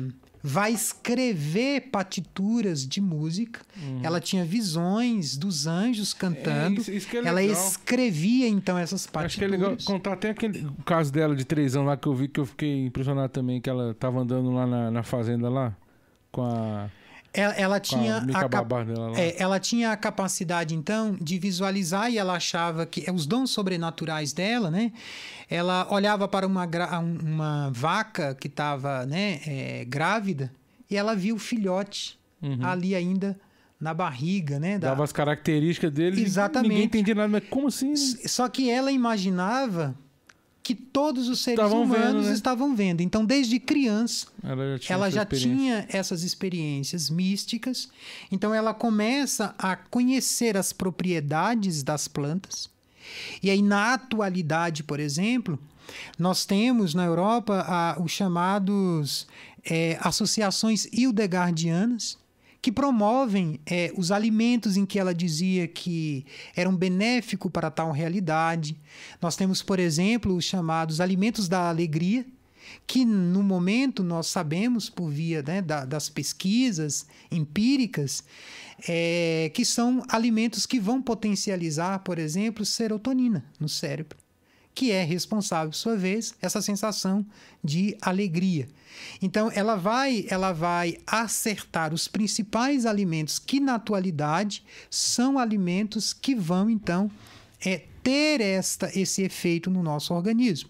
vai escrever partituras de música. Uhum. Ela tinha visões dos anjos cantando. É, isso, isso é ela escrevia então essas partituras. Acho que é legal contar até aquele o caso dela de três anos lá que eu vi que eu fiquei impressionado também que ela estava andando lá na, na fazenda lá com a ela, ela tinha a, cap... é, ela tinha a capacidade então de visualizar e ela achava que os dons sobrenaturais dela, né? Ela olhava para uma, uma vaca que estava né, é, grávida e ela viu o filhote uhum. ali ainda na barriga, né? Da... Dava as características dele. Exatamente. Ninguém entendia nada, mas como assim? Só que ela imaginava que todos os seres estavam humanos vendo, né? estavam vendo. Então, desde criança, ela já, tinha, ela já tinha, essas experiências místicas. Então, ela começa a conhecer as propriedades das plantas. E aí, na atualidade, por exemplo, nós temos na Europa a, os chamados é, associações hildegardianas, que promovem é, os alimentos em que ela dizia que eram benéficos para tal realidade. Nós temos, por exemplo, os chamados alimentos da alegria, que no momento nós sabemos, por via né, da, das pesquisas empíricas, é, que são alimentos que vão potencializar, por exemplo, serotonina no cérebro que é responsável, por sua vez, essa sensação de alegria. Então, ela vai, ela vai acertar os principais alimentos que, na atualidade, são alimentos que vão, então, é, ter esta, esse efeito no nosso organismo.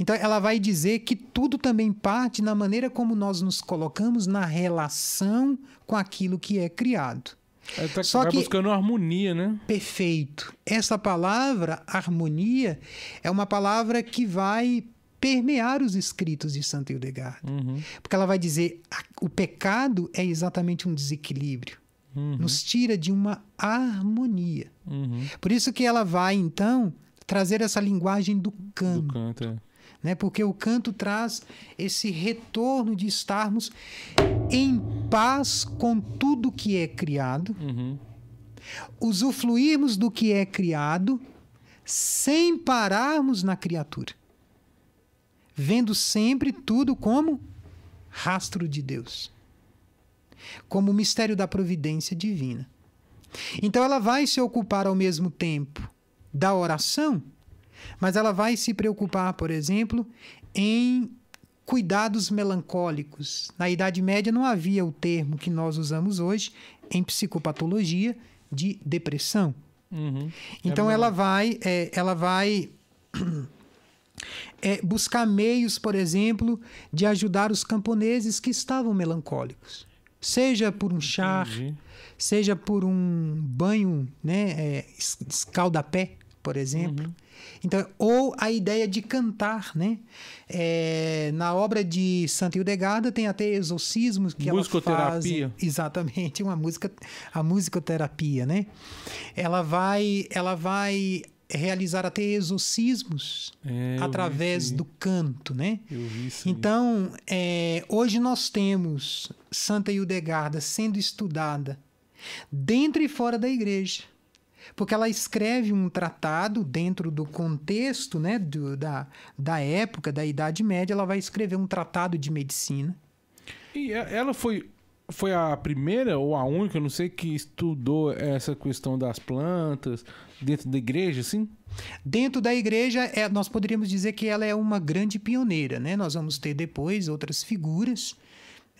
Então, ela vai dizer que tudo também parte na maneira como nós nos colocamos na relação com aquilo que é criado. É, tá, Só vai que, buscando harmonia, né? Perfeito. Essa palavra, harmonia, é uma palavra que vai permear os escritos de Santa Hildegarda. Uhum. Porque ela vai dizer o pecado é exatamente um desequilíbrio. Uhum. Nos tira de uma harmonia. Uhum. Por isso que ela vai, então, trazer essa linguagem do canto. Do canto, é. Né? Porque o canto traz esse retorno de estarmos em paz com tudo que é criado, Uhum. usufruirmos do que é criado sem pararmos na criatura, vendo sempre tudo como rastro de Deus, como o mistério da providência divina. Então ela vai se ocupar ao mesmo tempo da oração, mas ela vai se preocupar, por exemplo, em cuidados melancólicos. Na Idade Média não havia o termo que nós usamos hoje em psicopatologia de depressão. Uhum. Então É ela vai, é, ela vai é, buscar meios, por exemplo, de ajudar os camponeses que estavam melancólicos, seja por um chá, seja por um banho, né, é, es- escaldapé, por exemplo. Uhum. Então, ou a ideia de cantar, né? É, na obra de Santa Hildegarda tem até exorcismos que ela faz. Exatamente, uma música, a musicoterapia, né? Ela vai, ela vai realizar até exorcismos É, através do canto, né? Então, é, hoje nós temos Santa Hildegarda sendo estudada dentro e fora da igreja. Porque ela escreve um tratado dentro do contexto né, do- da, da época, da Idade Média, ela vai escrever um tratado de medicina. E e- ela foi, foi a primeira ou a única, não sei, que estudou essa questão das plantas dentro da igreja, assim? Dentro da igreja, é, nós poderíamos dizer que ela é uma grande pioneira. Né? Nós vamos ter depois outras figuras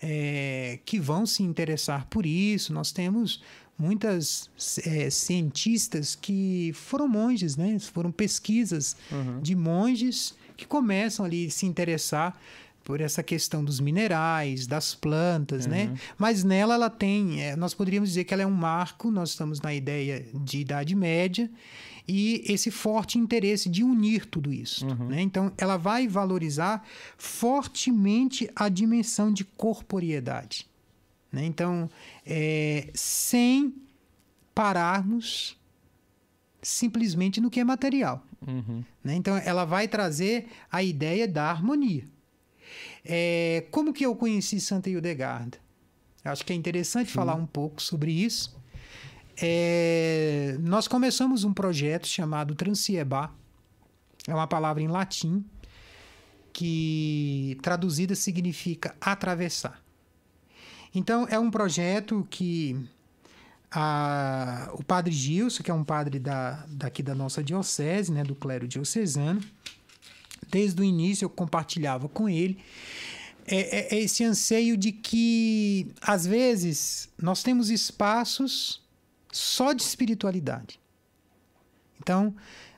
é, que vão se interessar por isso. Nós temos muitas é, cientistas que foram monges, né? foram pesquisas Uhum. de monges que começam ali a se interessar por essa questão dos minerais, das plantas, né? Mas nela ela tem, é, nós poderíamos dizer que ela é um marco, nós estamos na ideia de Idade Média, e esse forte interesse de unir tudo isso. Né? Então, ela vai valorizar fortemente a dimensão de corporeidade. Né? Então, é, sem pararmos simplesmente no que é material. Uhum. Né? Então, ela vai trazer a ideia da harmonia. É, como que eu conheci Santa Hildegarda? Acho que é interessante falar um pouco sobre isso. É, nós começamos um projeto chamado Transiebá. É uma palavra em latim que traduzida significa atravessar. Então, é um projeto que a- o padre Gilson, que é um padre da, daqui da nossa diocese, né, do clero diocesano, desde o início eu compartilhava com ele é, é- é esse anseio de que, às vezes, nós temos espaços só de espiritualidade. Então,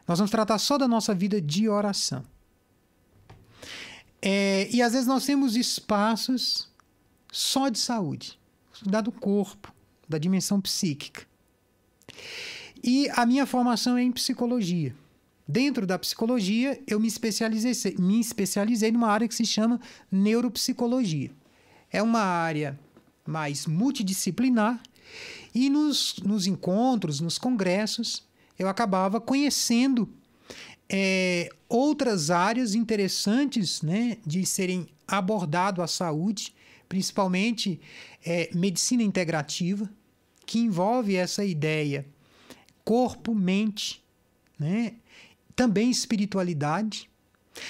nós vamos tratar só da nossa vida de oração. É, e às vezes nós temos espaços só de saúde, da do corpo, da dimensão psíquica. E a minha formação é em psicologia. Dentro da psicologia, eu me especializei, me especializei numa área que se chama neuropsicologia. É uma área mais multidisciplinar e nos, nos encontros, nos congressos, eu acabava conhecendo é, outras áreas interessantes né, de serem abordado a saúde, principalmente é, medicina integrativa, que envolve essa ideia corpo, mente, né? também espiritualidade.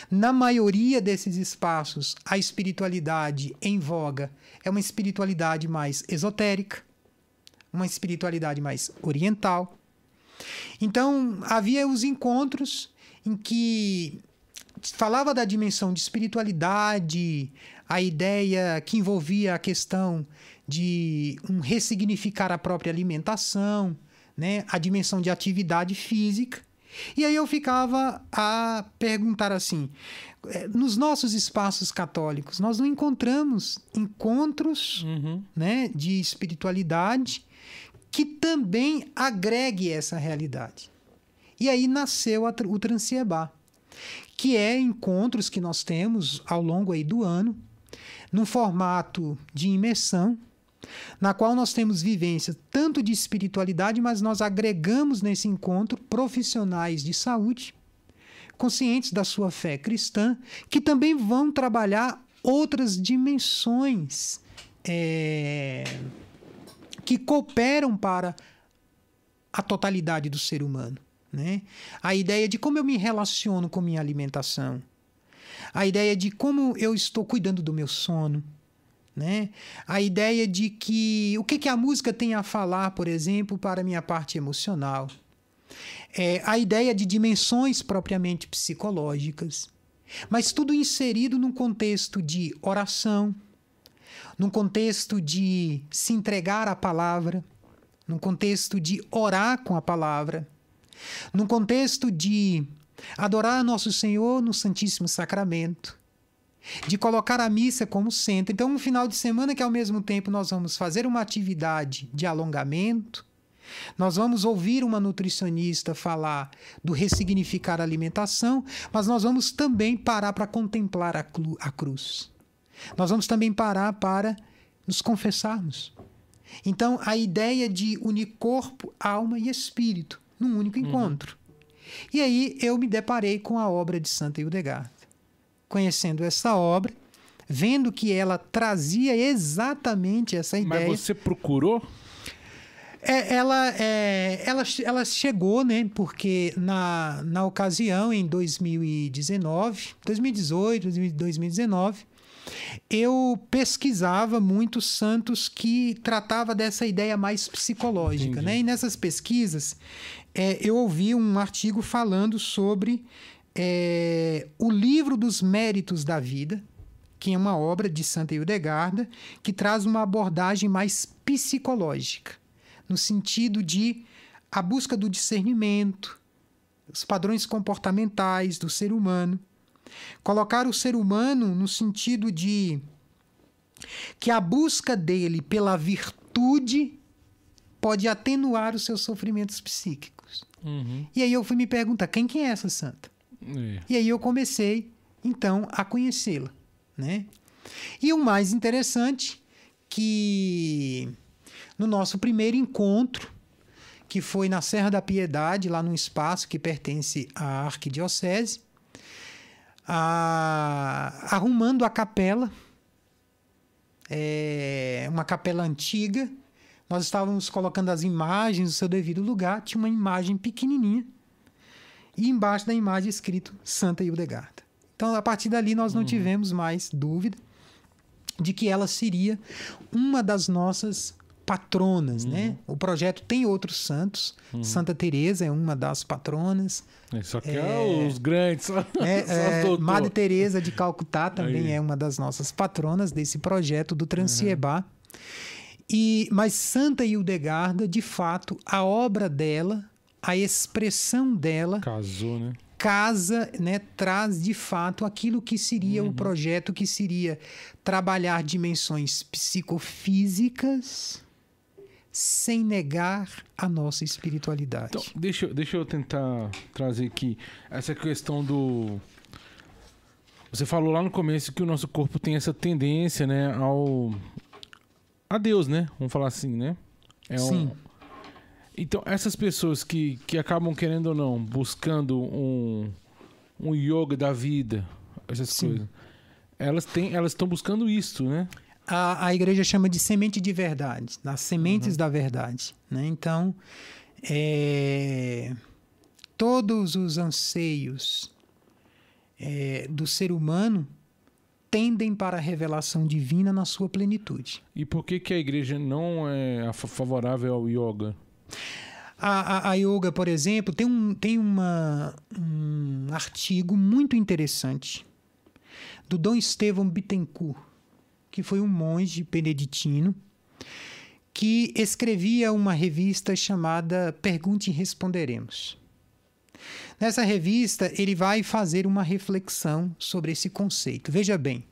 Na maioria desses espaços, a espiritualidade em voga é uma espiritualidade mais esotérica, uma espiritualidade mais oriental. Então, havia os encontros em que falava da dimensão de espiritualidade, a ideia que envolvia a questão de um ressignificar a própria alimentação, né, a dimensão de atividade física. E aí eu ficava a perguntar assim: eh, nos nossos espaços católicos, nós não encontramos encontros Uhum. né, de espiritualidade que também agregue essa realidade. E aí nasceu a o Transiebá, que é encontros que nós temos ao longo aí do ano, num formato de imersão, na qual nós temos vivência tanto de espiritualidade, mas nós agregamos nesse encontro profissionais de saúde conscientes da sua fé cristã, que também vão trabalhar outras dimensões é, que cooperam para a totalidade do ser humano. Né? A ideia de como eu me relaciono com minha alimentação, a ideia de como eu estou cuidando do meu sono, né? A ideia de que o que, que a música tem a falar, por exemplo, para a minha parte emocional. É, a ideia de dimensões propriamente psicológicas, mas tudo inserido num contexto de oração, num contexto de se entregar à palavra, num contexto de orar com a palavra, num contexto de adorar nosso Senhor no Santíssimo Sacramento, de colocar a missa como centro. Então, um final de semana que ao mesmo tempo nós vamos fazer uma atividade de alongamento, nós vamos ouvir uma nutricionista falar do ressignificar a alimentação, mas nós vamos também parar para contemplar a, a cruz. Nós vamos também parar para nos confessarmos. Então, a ideia de unir corpo, alma e espírito num único uhum. encontro. E aí eu me deparei com a obra de Santa Hildegard. Conhecendo essa obra, vendo que ela trazia exatamente essa ideia. Mas você procurou? É, ela, é, ela, ela chegou, né? Porque na, na ocasião, em 2019, 2018, 2019, eu pesquisava muitos santos que tratava dessa ideia mais psicológica, né? E nessas pesquisas é, eu ouvi um artigo falando sobre é, o livro dos méritos da vida, que é uma obra de Santa Hildegarda, que traz uma abordagem mais psicológica, no sentido de a busca do discernimento, os padrões comportamentais do ser humano. Colocar o ser humano no sentido de que a busca dele pela virtude pode atenuar os seus sofrimentos psíquicos. Uhum. E aí eu fui me perguntar quem que é essa santa. É. E aí eu comecei então a conhecê-la, né? E o mais interessante que no nosso primeiro encontro, que foi na Serra da Piedade, lá num espaço que pertence à arquidiocese, a, arrumando a capela, é, uma capela antiga, nós estávamos colocando as imagens no seu devido lugar, tinha uma imagem pequenininha e embaixo da imagem escrito Santa Hildegarda. Então, a partir dali, nós não uhum. tivemos mais dúvida de que ela seria uma das nossas patronas, né? uhum. né? O projeto tem outros santos. Uhum. Santa Teresa é uma das patronas. Isso aqui é, é os grandes. É, é, Madre Teresa de Calcutá também Aí. é uma das nossas patronas desse projeto do Transiebá. Uhum. E, mas Santa Hildegarda, de fato, a obra dela, a expressão dela. Casou, né? Casa, né, traz de fato aquilo que seria uhum. o projeto, que seria trabalhar dimensões psicofísicas sem negar a nossa espiritualidade. Então, deixa, deixa eu tentar trazer aqui essa questão do. Você falou lá no começo que o nosso corpo tem essa tendência, né, ao a Deus, né? Vamos falar assim, né? É Sim. Um... Então, essas pessoas que, que acabam, querendo ou não, buscando um, um yoga da vida, essas Sim. coisas, elas têm, elas estão buscando isso, né? A, a igreja chama de semente de verdade, das sementes uhum. da verdade. Né? Então, é, todos os anseios é, do ser humano tendem para a revelação divina na sua plenitude. E por que, que a igreja não é favorável ao yoga? A, a, a yoga, por exemplo, tem, um, tem uma, um artigo muito interessante do Dom Estevão Bittencourt, que foi um monge beneditino, que escrevia uma revista chamada Pergunte e Responderemos. Nessa revista, ele vai fazer uma reflexão sobre esse conceito. Veja bem,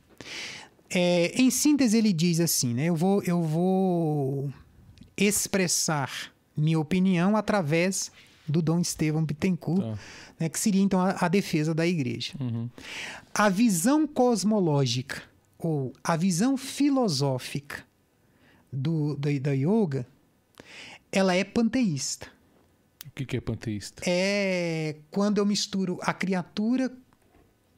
é, em síntese, ele diz assim: né, eu, vou, eu vou expressar minha opinião através do Dom Estevão Bittencourt, tá. né, que seria então a, a defesa da igreja. Uhum. A visão cosmológica ou a visão filosófica do, da, da yoga, ela é panteísta. O que, que é panteísta? É quando eu misturo a criatura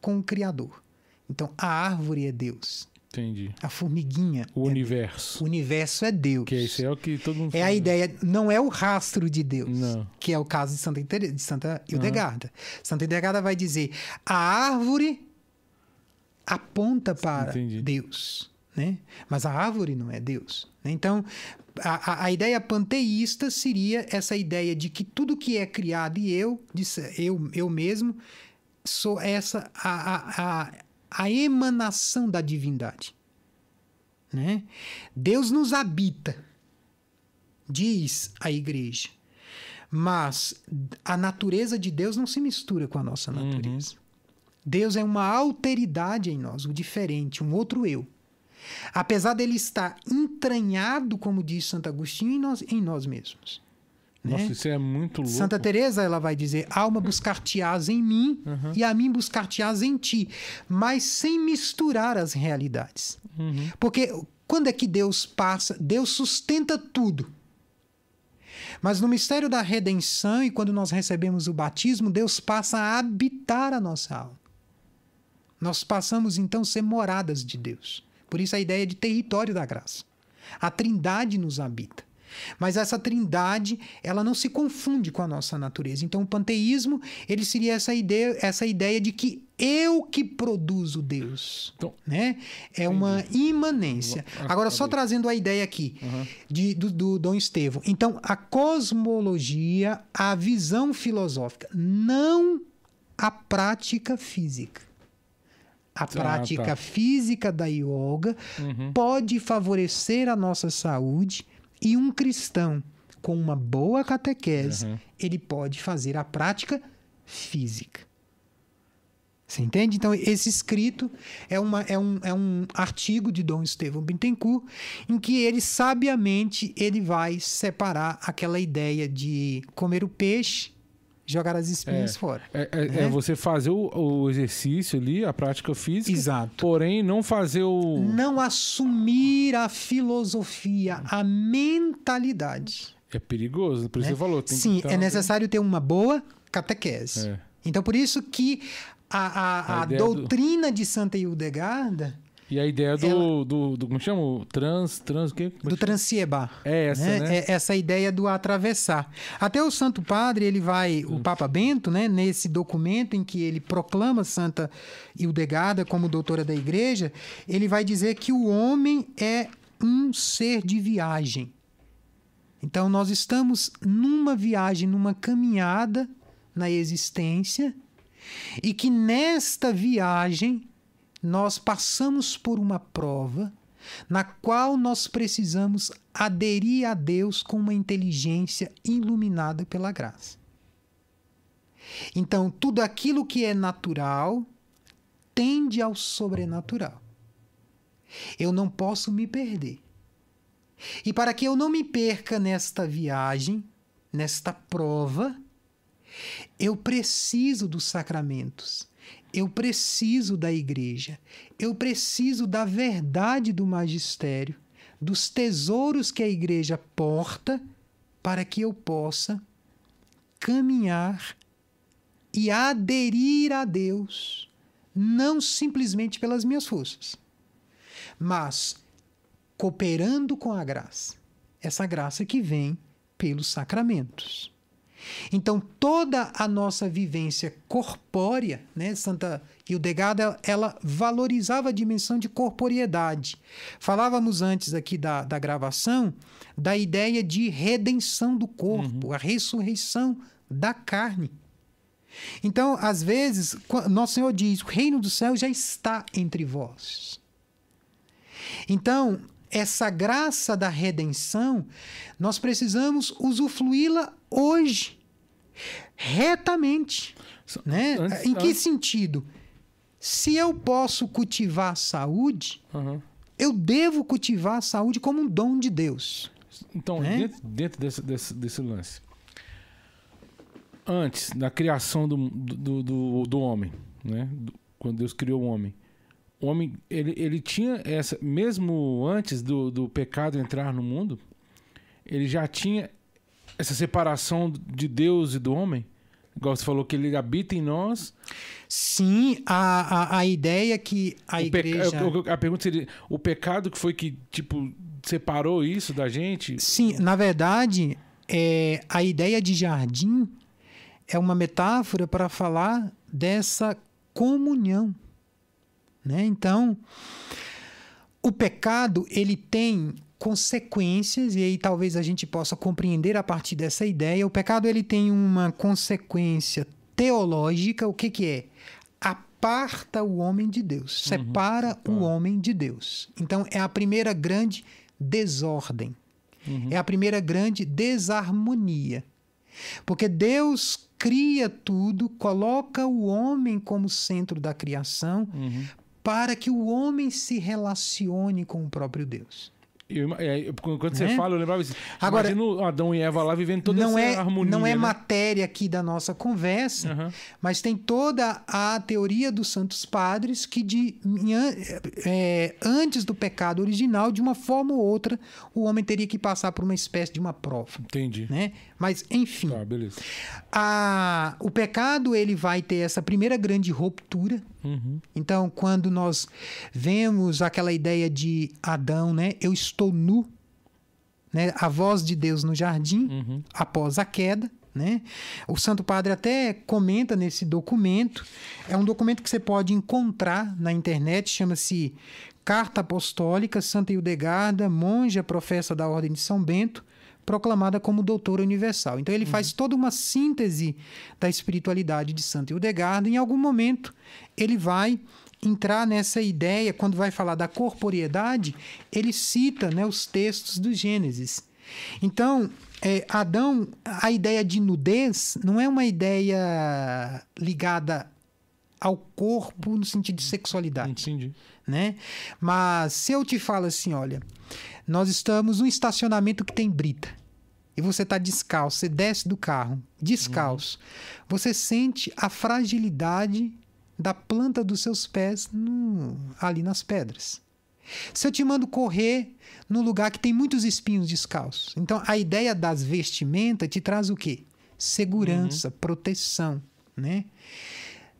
com o Criador. Então, a árvore é Deus. Entendi. A formiguinha. O é universo. Deus. O universo é Deus. Que esse é o que todo mundo É fala. a ideia, não é o rastro de Deus, Não. que é o caso de Santa, Tere- de Santa Hildegarda. Santa Hildegarda vai dizer: a árvore aponta para Entendi. Deus, né? mas a árvore não é Deus. Então, a, a- ideia panteísta seria essa ideia de que tudo que é criado e eu, eu, eu mesmo, sou essa a, a, a, a emanação da divindade. Né? Deus nos habita diz a igreja. Mas a natureza de Deus não se mistura com a nossa natureza. Deus é uma alteridade em nós, o diferente, um outro eu. Apesar dele estar entranhado, como diz Santo Agostinho, em nós, em nós mesmos. Nossa, né? isso é muito louco. Santa Teresa ela vai dizer: alma buscar-te-ás em mim Uhum. e a mim buscar-te-ás em ti, mas sem misturar as realidades. Uhum. Porque quando é que Deus passa? Deus sustenta tudo. Mas no mistério da redenção e quando nós recebemos o batismo, Deus passa a habitar a nossa alma. Nós passamos então a ser moradas de Deus. Por isso a ideia de território da graça. A Trindade nos habita. Mas essa Trindade, ela não se confunde com a nossa natureza. Então o panteísmo, ele seria essa ideia, essa ideia de que eu que produzo Deus, Então, né? É uma imanência. Agora, só trazendo a ideia aqui Uhum. de, do, do Dom Estevão. Então, a cosmologia, a visão filosófica, não a prática física. A prática tá. física da yoga Uhum. pode favorecer a nossa saúde e um cristão com uma boa catequese, Uhum. ele pode fazer a prática física. Você entende? Então, esse escrito é, uma, é, um, é um artigo de Dom Estevão Bittencourt em que ele, sabiamente, ele vai separar aquela ideia de comer o peixe, jogar as espinhas É. fora. É, é- Né? é você fazer o, o exercício ali, a prática física, Exato. porém não fazer o. Não assumir a filosofia, a mentalidade. É perigoso, por isso né? você falou. Sim, tá- é necessário ter uma boa catequese. É. Então, por isso que a, a- A a ideia do- doutrina de Santa Hildegarda, E a ideia do, Ela- do, do. Como chama? O Trans. Trans. O quê? É do Transiebar, É essa, né? É essa ideia do atravessar. Até o Santo Padre, ele vai, o Papa Bento, né, nesse documento em que ele proclama Santa Hildegarda como doutora da Igreja, ele vai dizer que o homem é um ser de viagem. Então nós estamos numa viagem, numa caminhada na existência, e que nesta viagem nós passamos por uma prova na qual nós precisamos aderir a Deus com uma inteligência iluminada pela graça. Então, tudo aquilo que é natural tende ao sobrenatural. Eu não posso me perder. E para que eu não me perca nesta viagem, nesta prova, eu preciso dos sacramentos. Eu preciso da igreja. Eu preciso da verdade do magistério, dos tesouros que a igreja porta, para que eu possa caminhar e aderir a Deus, não simplesmente pelas minhas forças, mas cooperando com a graça. Essa graça que vem pelos sacramentos. Então, toda a nossa vivência corpórea, né, Santa Hildegarda, ela valorizava a dimensão de corporeidade. Falávamos antes aqui da, da gravação da ideia de redenção do corpo, a ressurreição da carne. Então, às vezes, Nosso Senhor diz: o reino do céu já está entre vós. Então, essa graça da redenção, nós precisamos usufruí-la hoje, retamente. So- Né? antes- em que antes- sentido? Se eu posso cultivar a saúde, Aham. eu devo cultivar a saúde como um dom de Deus. Então, Né? dentro, dentro desse, desse, desse lance. Antes, da criação do, do, do, do homem, né? Do- quando Deus criou o homem. O homem, ele, ele tinha essa... Mesmo antes do, do pecado entrar no mundo, ele já tinha essa separação de Deus e do homem? Igual você falou que ele habita em nós. Sim, a, a, a ideia que a O igreja. peca- A pergunta seria: o pecado que foi que, tipo, separou isso da gente? Sim, na verdade, é, a ideia de jardim é uma metáfora para falar dessa comunhão. Né? Então, o pecado ele tem consequências e aí talvez a gente possa compreender a partir dessa ideia. O pecado ele tem uma consequência teológica. O que que é? Aparta o homem de Deus, separa o homem de Deus. Então é a primeira grande desordem. É a primeira grande desarmonia. Porque Deus cria tudo, coloca o homem como centro da criação Uhum. Para que o homem se relacione com o próprio Deus. Eu é, quando você Né? fala, eu lembrava assim. Agora- Adão e Eva lá vivendo toda não essa é, harmonia. não é né? matéria aqui da nossa conversa, Aham. mas tem toda a teoria dos santos padres que de, é, antes do pecado original, de uma forma ou outra, o homem teria que passar por uma espécie de uma prova. Entendi. Né? Mas, enfim, Tá, beleza. a, o pecado ele vai ter essa primeira grande ruptura. Uhum. Então, quando nós vemos aquela ideia de Adão, né? Eu estou nu, né? A voz de Deus no jardim Uhum. após a queda, né? O Santo Padre até comenta nesse documento. É um documento que você pode encontrar na internet, chama-se Carta Apostólica Santa Hildegarda, monja professa da Ordem de São Bento, proclamada como doutora universal. Então ele faz toda uma síntese da espiritualidade de Santa Hildegarda. Em algum momento ele vai entrar nessa ideia, quando vai falar da corporeidade, ele cita né, os textos do Gênesis. Então, é, Adão, a ideia de nudez não é uma ideia ligada ao corpo no sentido de sexualidade Entendi. né? Mas se eu te falo assim, olha, nós estamos num estacionamento que tem brita. E você está descalço, você desce do carro, descalço. Você sente a fragilidade da planta dos seus pés no- ali nas pedras. Se eu te mando correr num lugar que tem muitos espinhos descalços. Então a ideia das vestimentas te traz o quê? Segurança, proteção, né?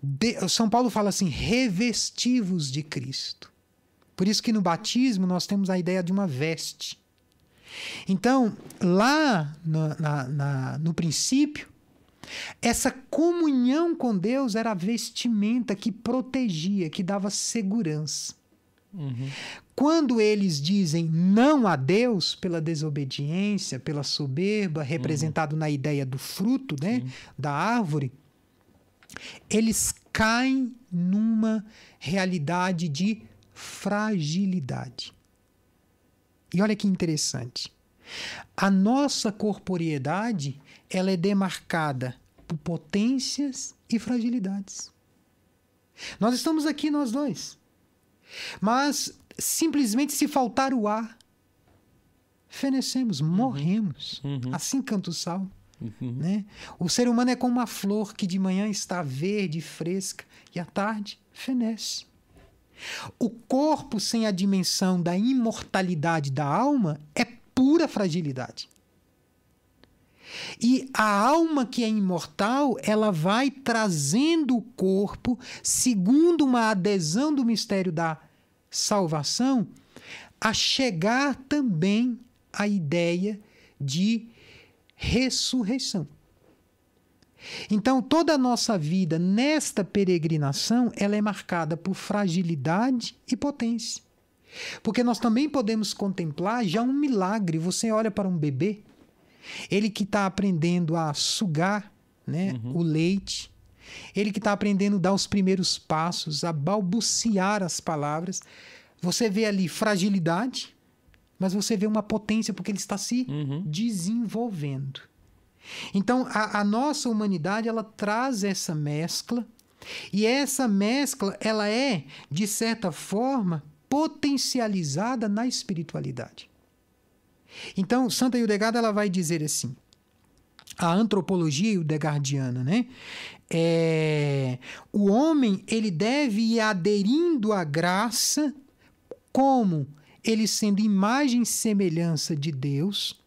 De- São Paulo fala assim: revestivos de Cristo. Por isso que no batismo nós temos a ideia de uma veste. Então, lá na- na- na- no princípio, essa comunhão com Deus era a vestimenta que protegia, que dava segurança. Uhum. Quando eles dizem não a Deus pela desobediência, pela soberba, representado na ideia do fruto, né, da árvore, eles caem numa realidade de fragilidade. E olha que interessante. A nossa corporeidade, ela é demarcada por potências e fragilidades. Nós estamos aqui nós dois. Mas simplesmente se faltar o ar, fenecemos, morremos. Uhum. Assim canta o salmo. Uhum. Né? O ser humano é como uma flor que de manhã está verde, fresca, e à tarde fenece. O corpo sem a dimensão da imortalidade da alma é pura fragilidade. E a alma que é imortal, ela vai trazendo o corpo, segundo uma adesão do mistério da salvação, a chegar também à ideia de ressurreição. Então, toda a nossa vida nesta peregrinação, ela é marcada por fragilidade e potência. Porque nós também podemos contemplar já um milagre. Você olha para um bebê, ele que está aprendendo a sugar né, o leite, ele que está aprendendo a dar os primeiros passos, a balbuciar as palavras. Você vê ali fragilidade, mas você vê uma potência porque ele está se Uhum. desenvolvendo. Então, a, a nossa humanidade ela traz essa mescla e essa mescla ela é de certa forma potencializada na espiritualidade. Então, Santa Hildegard ela vai dizer assim: a antropologia hildegardiana, né? É, o homem ele deve ir aderindo à graça como ele sendo imagem e semelhança de Deus,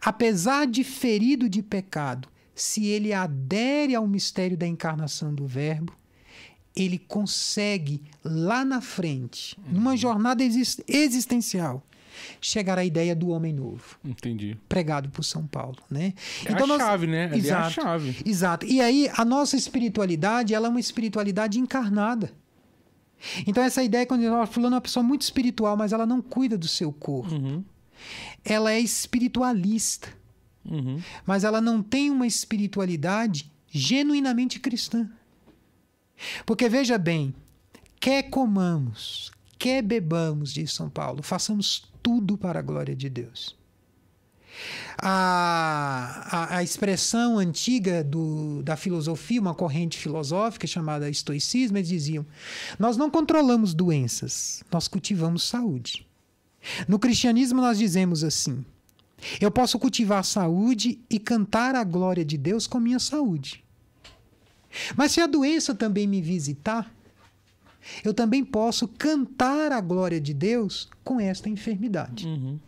apesar de ferido de pecado, se ele adere ao mistério da encarnação do Verbo, ele consegue lá na frente, numa uhum. jornada existencial, chegar à ideia do homem novo. Entendi. Pregado por São Paulo, né? É então a nós... chave, né? Exato, é a chave. Exato. E aí a nossa espiritualidade, ela é uma espiritualidade encarnada. Então essa ideia quando nós falando é uma pessoa muito espiritual, mas ela não cuida do seu corpo. Uhum. Ela é espiritualista. Uhum. Mas ela não tem uma espiritualidade genuinamente cristã. Porque veja bem, quer comamos, quer bebamos, diz São Paulo, façamos tudo para a glória de Deus. A, a, a expressão antiga do, da filosofia, uma corrente filosófica chamada estoicismo, eles diziam: Nós não controlamos doenças, nós cultivamos saúde. No cristianismo, nós dizemos assim: Eu posso cultivar saúde e cantar a glória de Deus com minha saúde. Mas se a doença também me visitar, eu também posso cantar a glória de Deus com esta enfermidade. Uhum.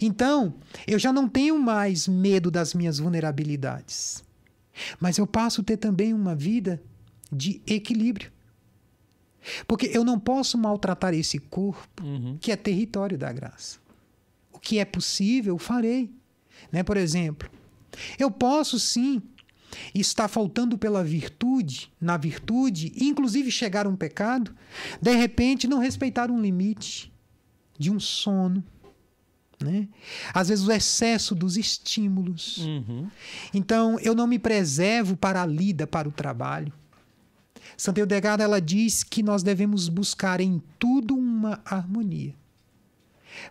Então, eu já não tenho mais medo das minhas vulnerabilidades, mas eu passo a ter também uma vida de equilíbrio. Porque eu não posso maltratar esse corpo uhum. que é território da graça. O que é possível, farei. Né? Por exemplo, eu posso sim está faltando pela virtude, na virtude, inclusive chegar a um pecado, de repente não respeitar um limite de um sono, né? Às vezes o excesso dos estímulos. Uhum. Então eu não me preservo para a lida, para o trabalho. Santa Eudegada ela diz que nós devemos buscar em tudo uma harmonia,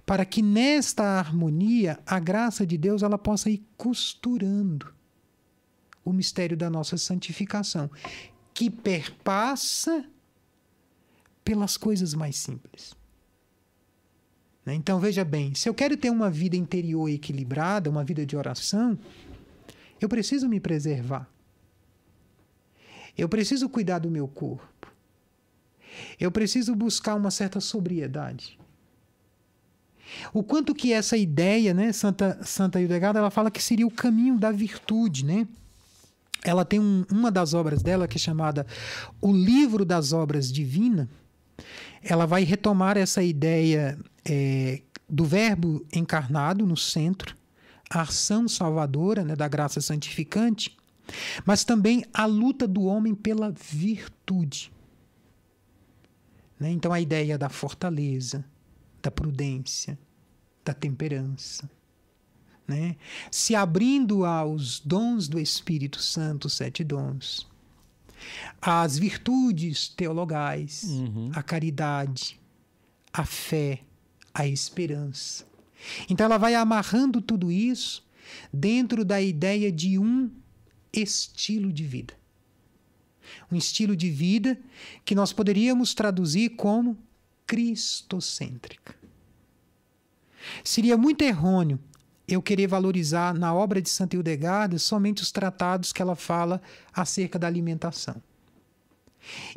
para que nesta harmonia a graça de Deus ela possa ir costurando o mistério da nossa santificação, que perpassa pelas coisas mais simples. Né? Então veja bem, se eu quero ter uma vida interior equilibrada, uma vida de oração, eu preciso me preservar. Eu preciso cuidar do meu corpo. Eu preciso buscar uma certa sobriedade. O quanto que essa ideia, né, Santa Santa Hildegard, ela fala que seria o caminho da virtude, né? ela tem um, uma das obras dela que é chamada O Livro das Obras Divina. Ela vai retomar essa ideia é, do Verbo encarnado no centro, a ação salvadora né, da graça santificante, mas também a luta do homem pela virtude. Né? Então, a ideia da fortaleza, da prudência, da temperança né? se abrindo aos dons do Espírito Santo, sete dons, às virtudes teologais, uhum. a caridade, a fé, a esperança. Então ela vai amarrando tudo isso dentro da ideia de um estilo de vida. Um estilo de vida que nós poderíamos traduzir como cristocêntrica. Seria muito errôneo eu querer valorizar na obra de Santa Hildegarda somente os tratados que ela fala acerca da alimentação.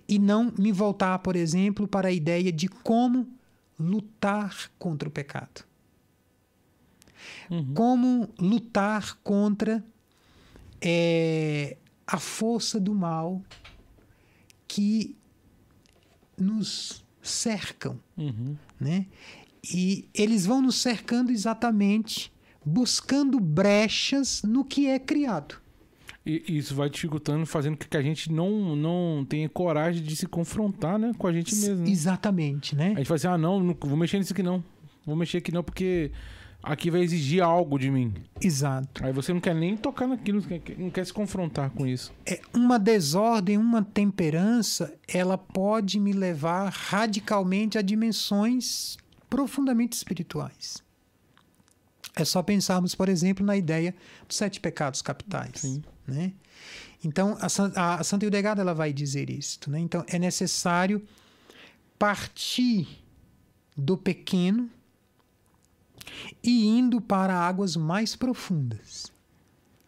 E não me voltar, por exemplo, para a ideia de como lutar contra o pecado. Uhum. Como lutar contra é, a força do mal que nos cercam. Uhum. Né? E eles vão nos cercando exatamente buscando brechas no que é criado. E isso vai dificultando, fazendo com que a gente não, não tenha coragem de se confrontar né, com a gente mesmo. Né? Exatamente, né? A gente fala assim, ah, não, não vou mexer nisso aqui não. Vou mexer aqui não, porque aqui vai exigir algo de mim. Exato. Aí você não quer nem tocar naquilo, não quer, não quer se confrontar com isso. É uma desordem, uma temperança, ela pode me levar radicalmente a dimensões profundamente espirituais. É só pensarmos, por exemplo, na ideia dos sete pecados capitais. Sim. Né? Então, a, Santa Hildegard ela vai dizer isto. Né? Então, é necessário partir do pequeno e indo para águas mais profundas.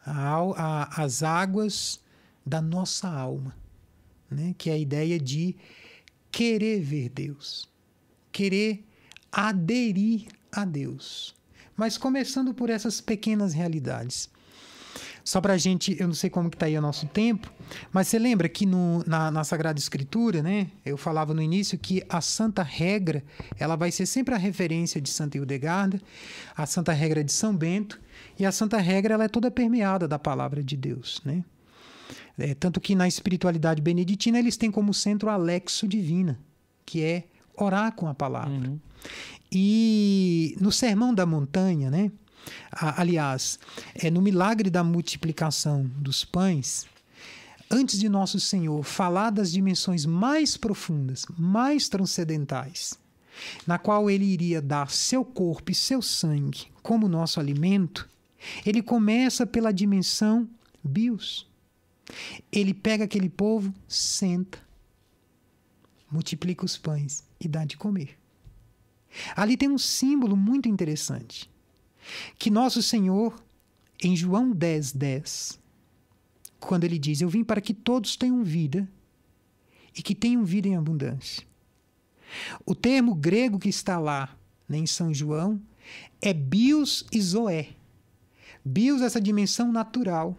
A, a, as águas da nossa alma. Né? Que é a ideia de querer ver Deus. Querer aderir a Deus Mas começando por essas pequenas realidades. Só para a gente, eu não sei como que está aí o nosso tempo, mas você lembra que no, na, na, Sagrada Escritura, né? Eu falava no início que a Santa Regra, ela vai ser sempre a referência de Santa Hildegarda, a Santa Regra de São Bento, e a Santa Regra ela é toda permeada da palavra de Deus, né? É, tanto que na espiritualidade beneditina eles têm como centro a Lexo Divina, que é orar com a palavra. Uhum. E no Sermão da Montanha, né? Aliás, é no milagre da multiplicação dos pães, antes de nosso Senhor falar das dimensões mais profundas, mais transcendentais, na qual ele iria dar seu corpo e seu sangue como nosso alimento, ele começa pela dimensão bios. Ele pega aquele povo, senta, multiplica os pães e dá de comer. Ali tem um símbolo muito interessante que nosso Senhor, em João 10, 10, quando ele diz: Eu vim para que todos tenham vida e que tenham vida em abundância. O termo grego que está lá né, em São João é bios e zoé. Bios, essa dimensão natural.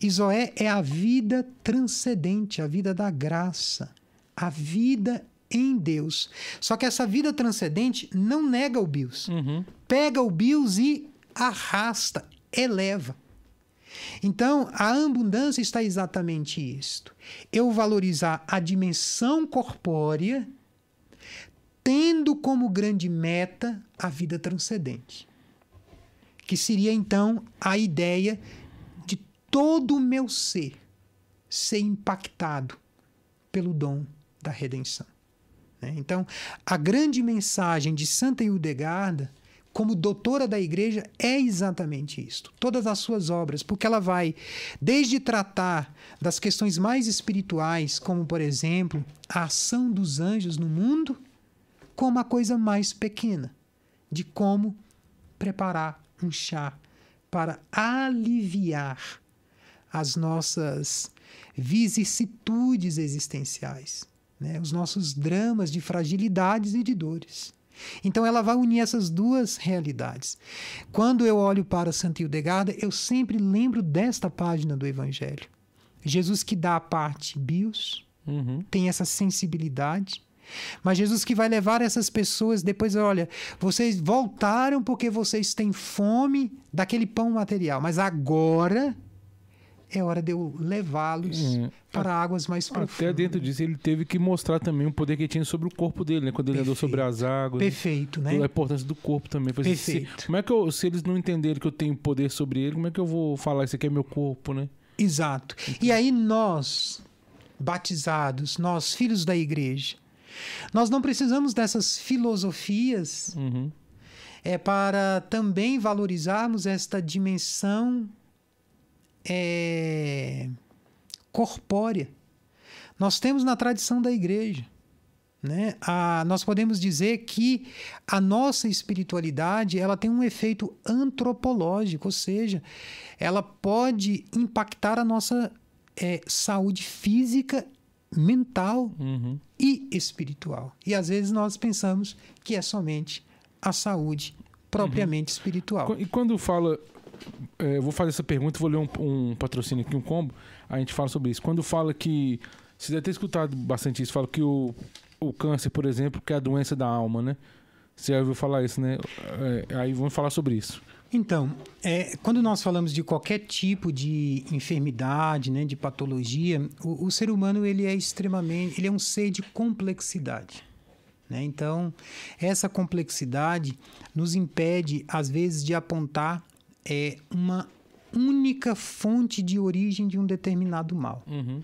E zoé é a vida transcendente, a vida da graça, a vida em Deus. Só que essa vida transcendente não nega o bios. Uhum. Pega o bios e arrasta, eleva. Então, a abundância está exatamente isto. Eu valorizar a dimensão corpórea, tendo como grande meta a vida transcendente. Que seria então a ideia de todo o meu ser ser impactado pelo dom da redenção. Né? Então, a grande mensagem de Santa Hildegarda, como doutora da igreja, é exatamente isto. Todas as suas obras, porque ela vai desde tratar das questões mais espirituais, como, por exemplo, a ação dos anjos no mundo, como a coisa mais pequena, de como preparar um chá para aliviar as nossas vicissitudes existenciais né? os nossos dramas de fragilidades e de dores. Então ela vai unir essas duas realidades. Quando eu olho para Santa Hildegarda, eu sempre lembro desta página do Evangelho. Jesus que dá a parte bios, uhum. tem essa sensibilidade, mas Jesus que vai levar essas pessoas depois, olha, vocês voltaram porque vocês têm fome daquele pão material, mas agora é hora de eu levá-los é. para águas mais profundas. Até dentro disso, ele teve que mostrar também o poder que tinha sobre o corpo dele, né? Quando ele Perfeito. andou sobre as águas. Perfeito, né? A importância do corpo também. Perfeito. Se, como é que eu, se eles não entenderem que eu tenho poder sobre ele, como é que eu vou falar isso aqui é meu corpo, né? Exato. E aí nós, batizados, nós, filhos da igreja, nós não precisamos dessas filosofias uhum. é para também valorizarmos esta dimensão é, corpórea. Nós temos na tradição da igreja. Né? A, nós podemos dizer que a nossa espiritualidade ela tem um efeito antropológico, ou seja, ela pode impactar a nossa é, saúde física, mental uhum. e espiritual. E às vezes nós pensamos que é somente a saúde propriamente uhum. espiritual. E quando fala é, eu vou fazer essa pergunta, vou ler um, um, patrocínio aqui, um combo, a gente fala sobre isso. Quando fala que. Você deve ter escutado bastante isso, fala que o, o câncer, por exemplo, que é a doença da alma, né? Você já ouviu falar isso, né? É, aí vamos falar sobre isso. Então, é, quando nós falamos de qualquer tipo de enfermidade, né, de patologia, o, o, ser humano ele é extremamente, ele é um ser de complexidade. Né? Então, essa complexidade nos impede, às vezes, de apontar é uma única fonte de origem de um determinado mal. Uhum.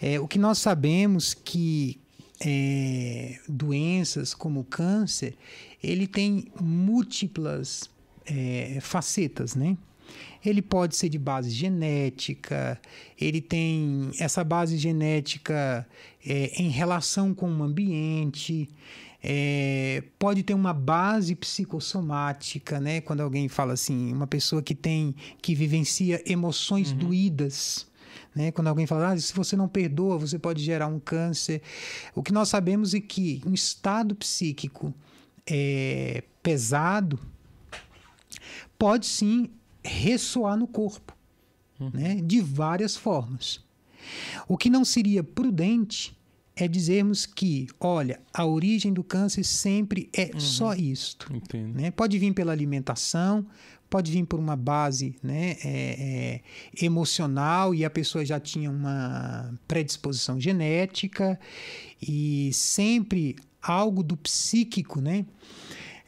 É, o que nós sabemos que é, doenças como o câncer, ele tem múltiplas é, facetas, né? Ele pode ser de base genética, ele tem essa base genética é, em relação com o ambiente, é, pode ter uma base psicossomática, né? Quando alguém fala assim, uma pessoa que tem, que vivencia emoções uhum. doídas, né? Quando alguém fala, ah, se você não perdoa, você pode gerar um câncer. O que nós sabemos é que um estado psíquico é, pesado pode sim ressoar no corpo, uhum. né? de várias formas. O que não seria prudente é dizermos que, olha, a origem do câncer sempre é uhum. só isto. Né? Pode vir pela alimentação, pode vir por uma base né, é, é, emocional e a pessoa já tinha uma predisposição genética e sempre algo do psíquico né,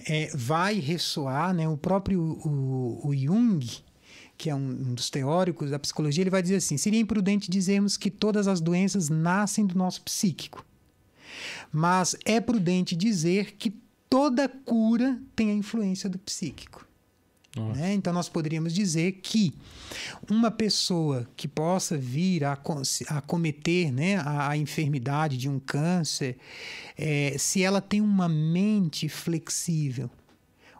é, vai ressoar. Né? O próprio o, o Jung, que é um, dos teóricos da psicologia, ele vai dizer assim: seria imprudente dizermos que todas as doenças nascem do nosso psíquico. Mas é prudente dizer que toda cura tem a influência do psíquico. Né? Então, nós poderíamos dizer que uma pessoa que possa vir a, a cometer né, a, a, enfermidade de um câncer, é, se ela tem uma mente flexível,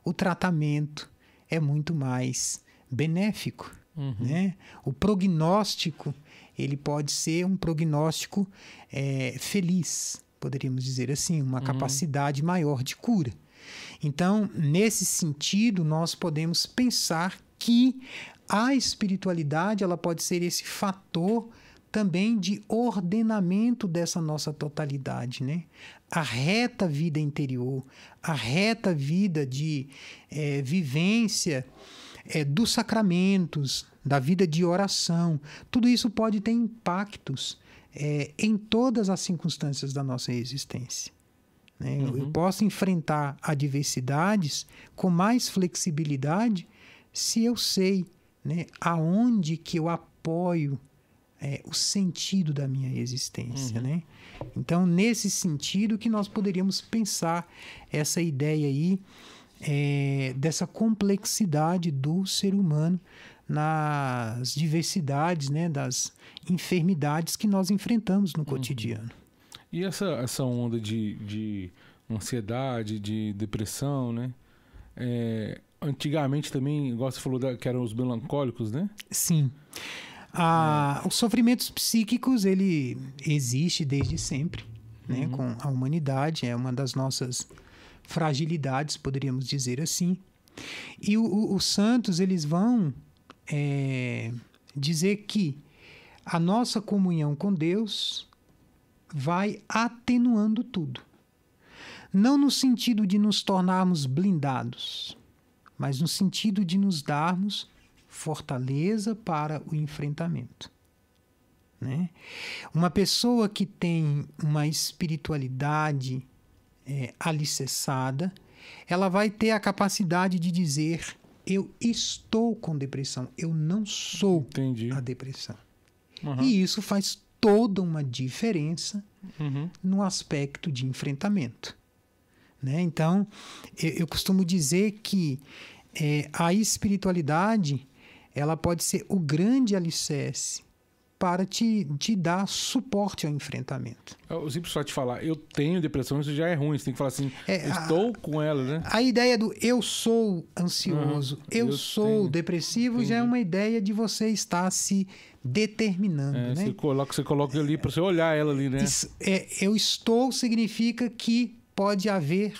o tratamento é muito mais benéfico. Uhum. Né? O prognóstico ele pode ser um prognóstico é, feliz, poderíamos dizer assim, uma uhum. capacidade maior de cura. Então, nesse sentido, nós podemos pensar que a espiritualidade ela pode ser esse fator também de ordenamento dessa nossa totalidade, né? A reta vida interior, a reta vida de é, vivência é, dos sacramentos, da vida de oração, tudo isso pode ter impactos é, em todas as circunstâncias da nossa existência. Né? Uhum. Eu posso enfrentar adversidades com mais flexibilidade se eu sei né, aonde que eu apoio é, o sentido da minha existência. Uhum. Né? Então, nesse sentido que nós poderíamos pensar essa ideia aí é, dessa complexidade do ser humano nas diversidades, né, das enfermidades que nós enfrentamos no uhum. cotidiano. E essa, essa onda de, de ansiedade, de depressão, né? É, antigamente também, igual você falou que eram os melancólicos, né? Sim. Ah, é. Os sofrimentos psíquicos, ele existe desde sempre, né? Uhum. Com a humanidade, é uma das nossas fragilidades, poderíamos dizer assim. E os santos, eles vão é, dizer que a nossa comunhão com Deus vai atenuando tudo. Não no sentido de nos tornarmos blindados, mas no sentido de nos darmos fortaleza para o enfrentamento. Né? Uma pessoa que tem uma espiritualidade é, alicerçada, ela vai ter a capacidade de dizer: Eu estou com depressão, eu não sou Entendi. a depressão. Uhum. E isso faz toda uma diferença uhum. no aspecto de enfrentamento. Né? Então, eu, eu, costumo dizer que é, a espiritualidade ela pode ser o grande alicerce para te, te dar suporte ao enfrentamento. Eu sempre só te falar, eu tenho depressão, isso já é ruim. Você tem que falar assim, é, estou a, com ela, né? A ideia do eu sou ansioso, uhum, eu, eu, sou tenho, depressivo, entendi. já é uma ideia de você estar se determinando. É, né? você, coloca, você coloca ali para você olhar ela ali, né? Isso, é, eu estou significa que pode haver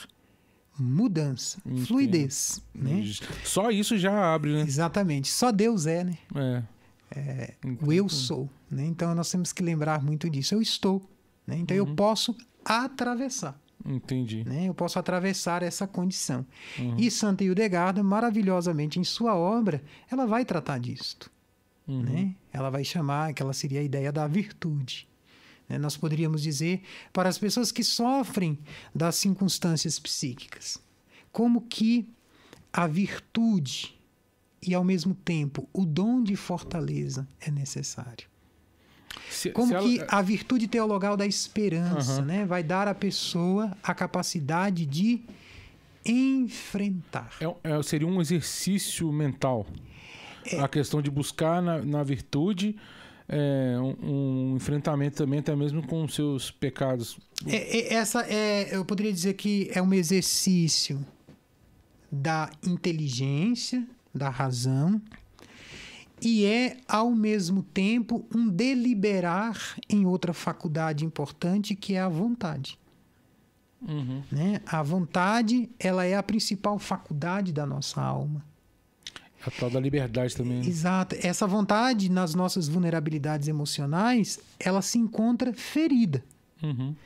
mudança, Entendi. fluidez. Né? Só isso já abre, né? Exatamente. Só Deus é, né? É. é o eu sou. Né? Então nós temos que lembrar muito disso. Eu estou. Né? Então uhum. eu posso atravessar. Entendi. Né? Eu posso atravessar essa condição. Uhum. E Santa Hildegarda, maravilhosamente em sua obra, ela vai tratar disto. Uhum. Né? Ela vai chamar, que ela seria a ideia da virtude. Né? Nós poderíamos dizer para as pessoas que sofrem das circunstâncias psíquicas, como que a virtude e, ao mesmo tempo, o dom de fortaleza é necessário. Se, como se que ela... a virtude teologal da esperança uhum. né, vai dar à pessoa a capacidade de enfrentar. É, é, seria um exercício mental. É, a questão de buscar na, na virtude é, um, um, enfrentamento também até mesmo com os seus pecados. É, é, essa é, eu poderia dizer que é um exercício da inteligência, da razão, e é ao mesmo tempo um deliberar em outra faculdade importante que é a vontade. Uhum. Né? A vontade ela é a principal faculdade da nossa alma. A tal da liberdade também. Né? Exato. Essa vontade nas nossas vulnerabilidades emocionais, ela se encontra ferida. Uhum.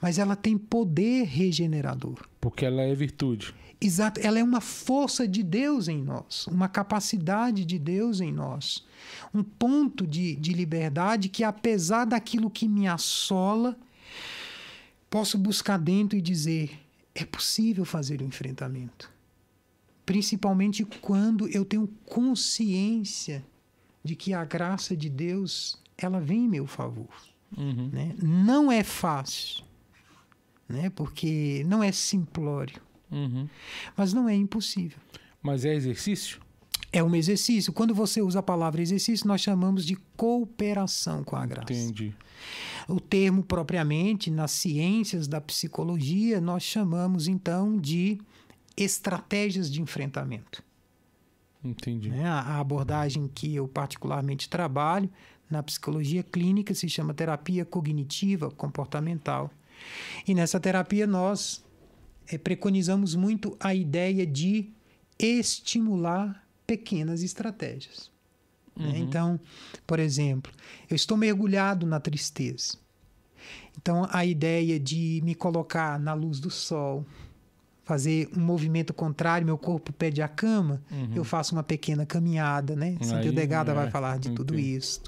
Mas ela tem poder regenerador. Porque ela é virtude. Exato, ela é uma força de Deus em nós, uma capacidade de Deus em nós, um ponto de, de liberdade que, apesar daquilo que me assola, posso buscar dentro e dizer: é possível fazer o enfrentamento. Principalmente quando eu tenho consciência de que a graça de Deus ela vem em meu favor. Uhum. Né? Não é fácil, né? porque não é simplório, Uhum. mas não é impossível. Mas é exercício? É um exercício. Quando você usa a palavra exercício, nós chamamos de cooperação com a graça. Entendi. O termo propriamente, nas ciências da psicologia, nós chamamos então de estratégias de enfrentamento. Entendi. Né? A a abordagem que eu particularmente trabalho na psicologia clínica se chama terapia cognitiva comportamental. E nessa terapia nós eh, preconizamos muito a ideia de estimular pequenas estratégias. né? Uhum. Então, por exemplo, eu estou mergulhado na tristeza. Então, a ideia de me colocar na luz do sol, fazer um movimento contrário, meu corpo pede a cama, Uhum. eu faço uma pequena caminhada, né? Santa Aí, Eudegada é, vai falar de tudo isso.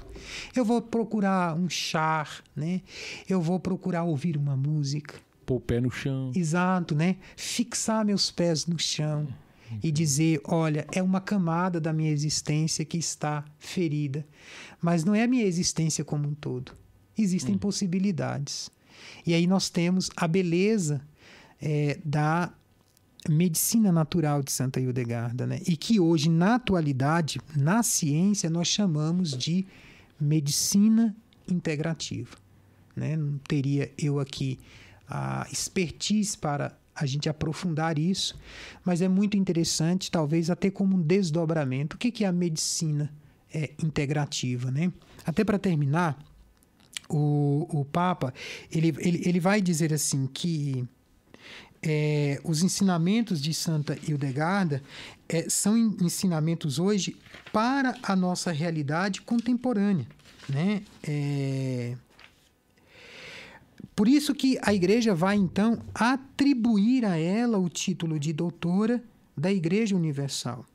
Eu vou procurar um char, né? Eu vou procurar ouvir uma música. Pôr o pé no chão. Exato, né? Fixar meus pés no chão e dizer: olha, é uma camada da minha existência que está ferida, mas não é a minha existência como um todo. Existem possibilidades. E aí nós temos a beleza eh, da medicina natural de Santa Hildegarda, né? E que hoje, na atualidade, na ciência, nós chamamos de medicina integrativa. Né? Não teria eu aqui a expertise para a gente aprofundar isso, mas é muito interessante, talvez até como um desdobramento. O que é a medicina é, integrativa, né? Até para terminar, o, o Papa ele, ele, ele vai dizer assim que é, os ensinamentos de Santa Hildegarda é, são en- ensinamentos hoje para a nossa realidade contemporânea, né? É, por isso que a igreja vai então atribuir a ela o título de doutora da Igreja Universal.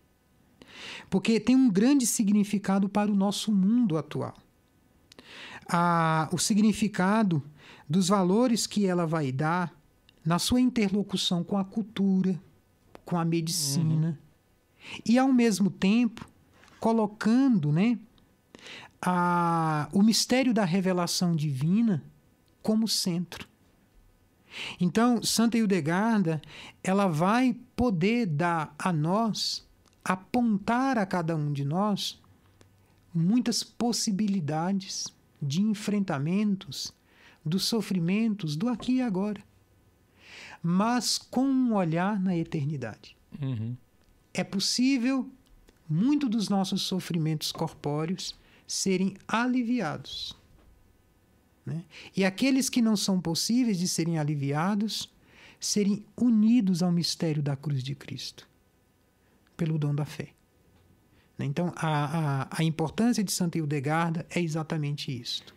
Porque tem um grande significado para o nosso mundo atual. A- o significado dos valores que ela vai dar na sua interlocução com a cultura, com a medicina, e ao mesmo tempo colocando né, a, o mistério da revelação divina como centro. Então, Santa Hildegarda, ela vai poder dar a nós, apontar a cada um de nós, muitas possibilidades de enfrentamentos dos sofrimentos do aqui e agora, mas com um olhar na eternidade. Uhum. É possível muito dos nossos sofrimentos corpóreos serem aliviados. Né? E aqueles que não são possíveis de serem aliviados, serem unidos ao mistério da cruz de Cristo, pelo dom da fé. Né? Então, a, a, a importância de Santa Hildegarda é exatamente isto.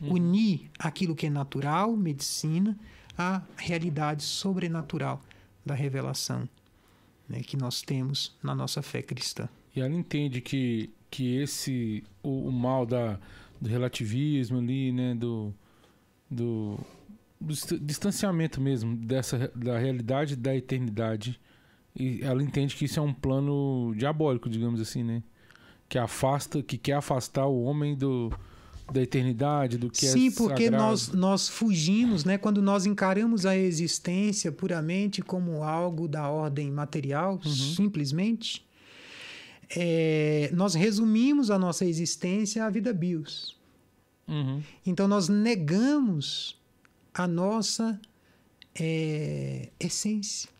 Unir aquilo que é natural, medicina, à realidade sobrenatural da revelação né, que nós temos na nossa fé cristã. E ela entende que, que esse o, o mal da, do relativismo ali, né, do, do, do dist- distanciamento mesmo dessa da realidade da eternidade. E ela entende que isso é um plano diabólico, digamos assim, né? Que afasta, que quer afastar o homem do da eternidade, do que Sim, é porque sagrado. nós, nós fugimos, né? Quando nós encaramos a existência puramente como algo da ordem material, Uhum. simplesmente, é, nós resumimos a nossa existência à vida bios. Uhum. Então nós negamos a nossa é, essência.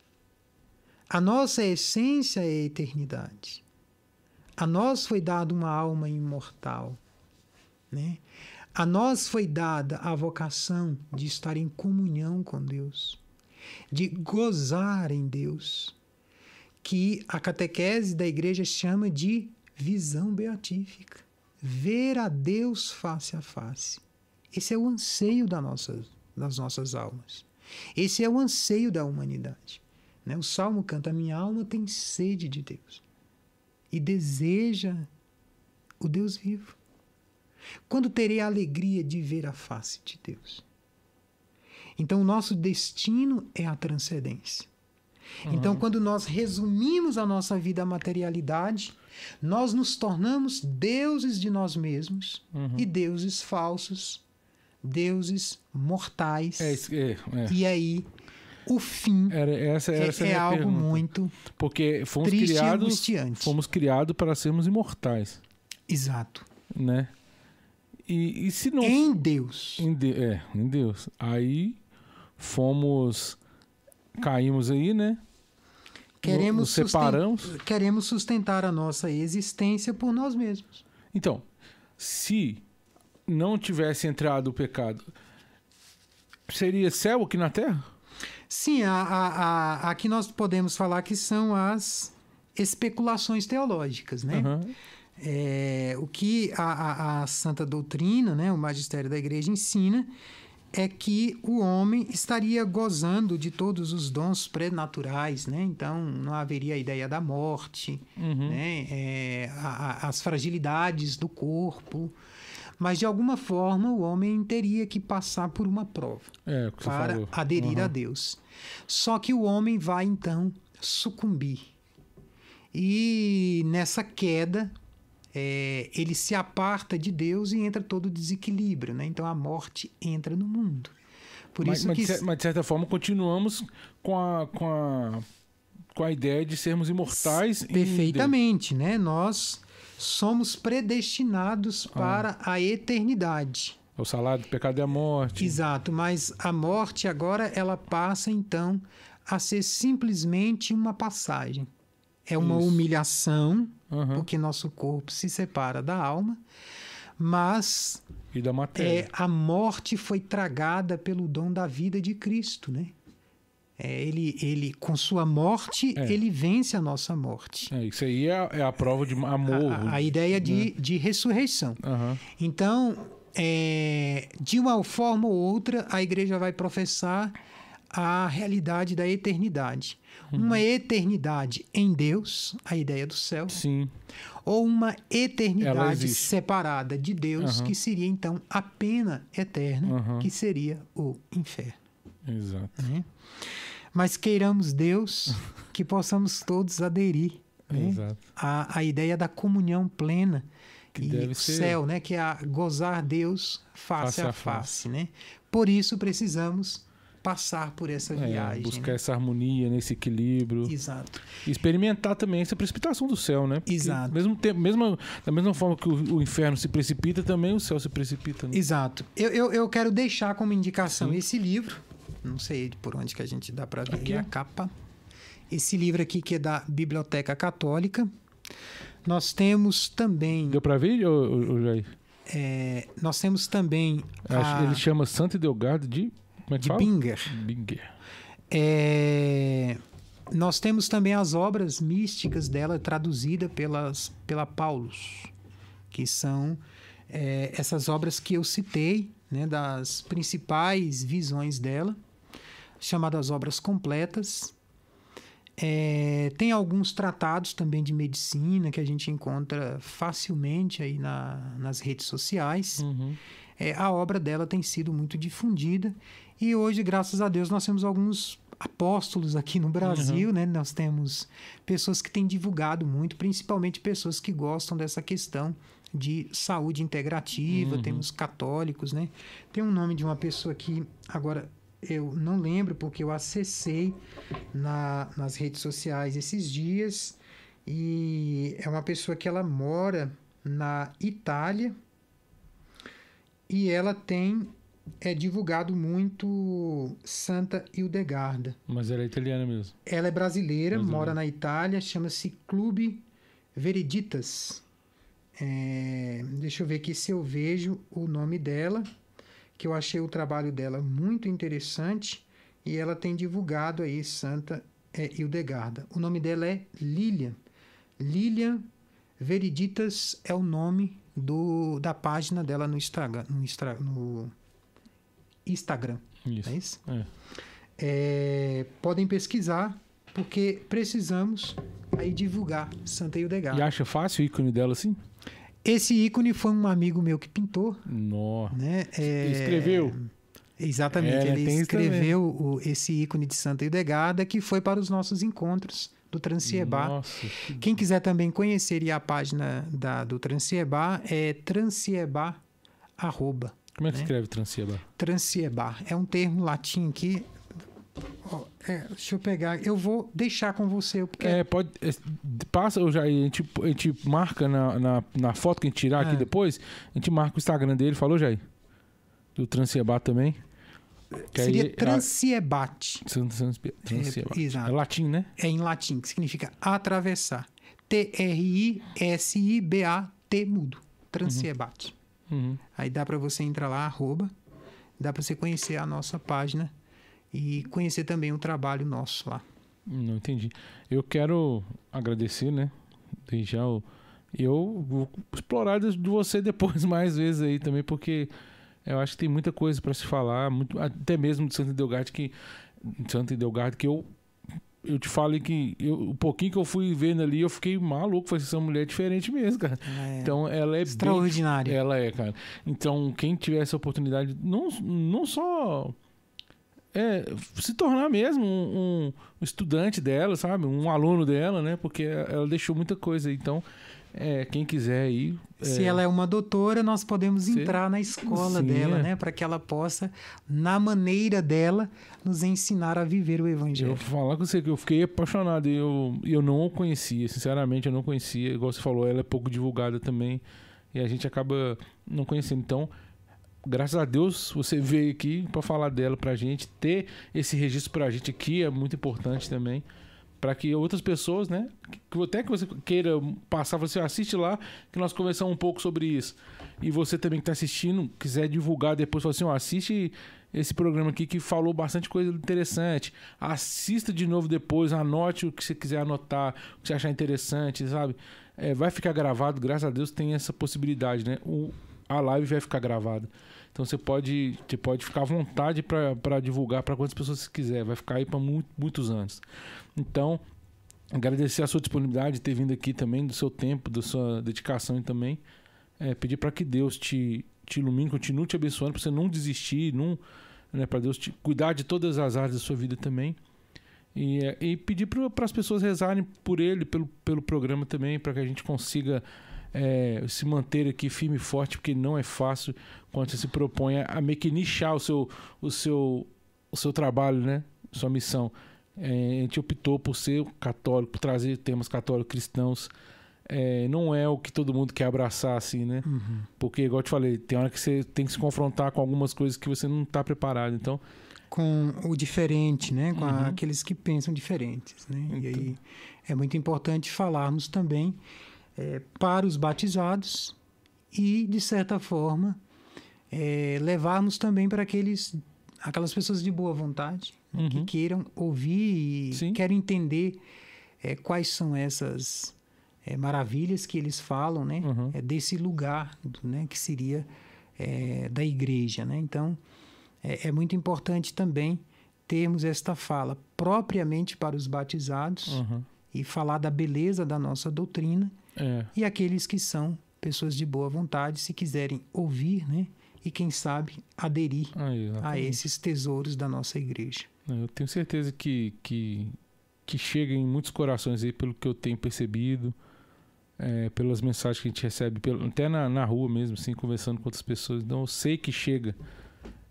A nossa essência é a eternidade. A nós foi dada uma alma imortal. Né? A nós foi dada a vocação de estar em comunhão com Deus, de gozar em Deus, que a catequese da igreja chama de visão beatífica. Ver a Deus face a face. Esse é o anseio da nossa, das nossas almas. Esse é o anseio da humanidade. Né? O salmo canta: Minha alma tem sede de Deus e deseja o Deus vivo. Quando terei a alegria de ver a face de Deus? Então, o nosso destino é a transcendência. Uhum. Então, quando nós resumimos a nossa vida à materialidade, nós nos tornamos deuses de nós mesmos uhum. e deuses falsos, deuses mortais. É, é, é. E aí, o fim Era, essa, essa é, é algo pergunta. muito porque fomos triste criados, e angustiante. fomos criados para sermos imortais, Exato. né? E, e se não Em Deus. Em de- é, em Deus. Aí fomos. Caímos aí, né? Queremos, Nos susten- separamos. queremos sustentar a nossa existência por nós mesmos. Então, se não tivesse entrado o pecado, seria céu aqui na terra? Sim, a, a, a, aqui nós podemos falar que são as especulações teológicas, né? Aham. É, o que a, a, a santa doutrina, né, o magistério da igreja ensina é que o homem estaria gozando de todos os dons pré-naturais, né? Então não haveria a ideia da morte, Uhum. né? É, a- a- as fragilidades do corpo, mas de alguma forma o homem teria que passar por uma prova É, para falou. aderir a Aham. Deus. Só que o homem vai então sucumbir. E nessa queda, é, ele se aparta de Deus e entra todo o desequilíbrio. Né? Então a morte entra no mundo. Por mas, isso mas que. de mas de certa forma continuamos com a, com a, com a ideia de sermos imortais. Perfeitamente, né? Nós somos predestinados Ah. para a eternidade. O salário do pecado é a morte. Exato, mas a morte agora ela passa então a ser simplesmente uma passagem. É uma Isso. humilhação, Aham. porque nosso corpo se separa da alma, mas E da matéria. é, a morte foi tragada pelo dom da vida de Cristo, né? É, ele, ele, com sua morte, É. ele vence a nossa morte. É, isso aí é, a- é a prova de amor. A, a ideia de, né? de ressurreição. Aham. Então, é, de uma forma ou outra, a igreja vai professar a realidade da eternidade. Uhum. Uma eternidade em Deus, a ideia do céu, Sim. ou uma eternidade separada de Deus, Aham. que seria então a pena eterna, Aham. que seria o inferno. Exato. né? Mas queiramos Deus que possamos todos aderir né? À, à ideia da comunhão plena Que e deve o ser- céu, né? Que é a gozar Deus face, Face a a face, né? Por isso precisamos passar por essa É, viagem. buscar né? essa harmonia, nesse equilíbrio. Exato. Experimentar também essa precipitação do céu, né? Porque Exato. Mesmo tempo, mesmo, da mesma forma que o, o inferno se precipita, também o céu se precipita. Né? Exato. Eu, eu, eu quero deixar como indicação Sim. esse livro. Não sei por onde que a gente dá para ver Aqui. a capa. Esse livro aqui que é da Biblioteca Católica. Nós temos também, Deu pra ver, ô, ô, Jair? é, nós temos também a, Ele chama Santo Delgado de. Como é que de fala? Binger. Binger. É, nós temos também as obras místicas dela traduzida pelas, pela Paulus, que são é, essas obras que eu citei, né, das principais visões dela, chamadas obras completas. É, tem alguns tratados também de medicina que a gente encontra facilmente aí na, nas redes sociais. Uhum. É, a obra dela tem sido muito difundida e hoje, graças a Deus, nós temos alguns apóstolos aqui no Brasil, né? Nós temos pessoas que têm divulgado muito, principalmente pessoas que gostam dessa questão de saúde integrativa. Uhum. Temos católicos, né? Tem um nome de uma pessoa que agora eu não lembro porque eu acessei na, nas redes sociais esses dias e é uma pessoa que ela mora na Itália e ela tem é divulgado muito Santa Hildegarda. Mas ela é italiana mesmo. Ela é brasileira, mora na Itália, chama-se Clube Vereditas. É, deixa eu ver aqui se eu vejo o nome dela, que eu achei o trabalho dela muito interessante e ela tem divulgado aí Santa é Hildegarda. O nome dela é Lilian. Lilian Veriditas é o nome do, da página dela no Instagram. No, no Instagram. Isso. É isso? É. É, podem pesquisar, porque precisamos aí divulgar Santa Hildegarda. E acha fácil o ícone dela assim? Esse ícone foi um amigo meu que pintou, Nó. né? É, Escreveu. Exatamente, É, ele tem isso escreveu o- esse ícone de Santa Hildegarda que foi para os nossos encontros do Transiebá. Nossa. que- Quem quiser também conhecer a página da, do Transiebá é transiebá arroba. Como é que né? escreve Transieba? Transiebá. É um termo latim que. é, deixa eu pegar. Eu vou deixar com você, porque É, pode. é, passa o Jair, a gente, a gente marca na, na, na foto que a gente tirar aqui É. depois, a gente marca o Instagram dele, falou, Jair? Do Transieba também. Que aí- seria a- transiebate. Tran- trans- Transieba. É, exato. É latim, né? É em latim, que significa atravessar. T-R-I-S-I-B-A-T mudo. Transiebate. Uhum. Aí dá para você entrar lá, arroba, dá para você conhecer a nossa página e conhecer também o trabalho nosso lá. Não entendi. Eu quero agradecer, né? Desde já o- eu vou explorar de você depois mais vezes aí também, porque eu acho que tem muita coisa para se falar, muito, até mesmo de Santa Delgado que de Santa Delgado que eu eu te falei que eu, o pouquinho que eu fui vendo ali, eu fiquei maluco, foi essa mulher diferente mesmo, cara. É Então ela é bem extraordinária. ela é, cara. Então, quem tiver essa oportunidade, não, não só é, se tornar mesmo um, um estudante dela, sabe? Um aluno dela, né? Porque ela deixou muita coisa. Então, é, quem quiser aí. Se é, ela é uma doutora, nós podemos entrar na escola Sim, dela, é. né? Para que ela possa, na maneira dela, nos ensinar a viver o Eu Evangelho. vou falar com você que eu fiquei apaixonado e eu, eu não a conhecia, sinceramente eu não conhecia. Igual você falou, ela é pouco divulgada também e a gente acaba não conhecendo. Então, graças a Deus você veio aqui para falar dela pra gente, ter esse registro pra gente aqui é muito importante também. Para que outras pessoas, né? Que até que você queira passar, você assiste lá, que nós conversamos um pouco sobre isso. E você também que está assistindo, quiser divulgar depois, fala assim: ó, assiste esse programa aqui que falou bastante coisa interessante. Assista de novo depois, anote o que você quiser anotar, o que você achar interessante, sabe? É, vai ficar gravado, graças a Deus tem essa possibilidade, né? O, a live vai ficar gravada. Então você pode, você pode ficar à vontade para divulgar para quantas pessoas você quiser. Vai ficar aí para muitos anos. Então, agradecer a sua disponibilidade de ter vindo aqui também, do seu tempo, da sua dedicação e também é, pedir para que Deus te, te ilumine, continue te abençoando, para você não desistir, não, né, para Deus te, cuidar de todas as áreas da sua vida também. E, é, e pedir para as pessoas rezarem por ele, pelo, pelo programa também, para que a gente consiga é, se manter aqui firme e forte, porque não é fácil quando você se propõe a meio que nichar o seu, o seu, o seu trabalho, né? Sua missão. É, a gente optou por ser católico, por trazer temas católicos cristãos. É, não é o que todo mundo quer abraçar, assim, né? Uhum. Porque, igual eu te falei, tem hora que você tem que se confrontar com algumas coisas que você não está preparado. Então, Com o diferente, né? Com Uhum. aqueles que pensam diferentes, né? E Então. aí é muito importante falarmos também é, para os batizados e, de certa forma, é, levarmos também para aqueles, aquelas pessoas de boa vontade né, que Uhum. queiram ouvir e Sim. querem entender é, quais são essas é, maravilhas que eles falam, né? Uhum. É desse lugar, né? Que seria é, da igreja, né? Então, é, é muito importante também termos esta fala propriamente para os batizados uhum. e falar da beleza da nossa doutrina é, e aqueles que são pessoas de boa vontade, se quiserem ouvir, né? E quem sabe aderir aí, a esses tesouros da nossa igreja. Eu tenho certeza que, que, que chega em muitos corações aí, pelo que eu tenho percebido, é, pelas mensagens que a gente recebe, pelo, até na, na rua mesmo, assim, conversando com outras pessoas. Então eu sei que chega.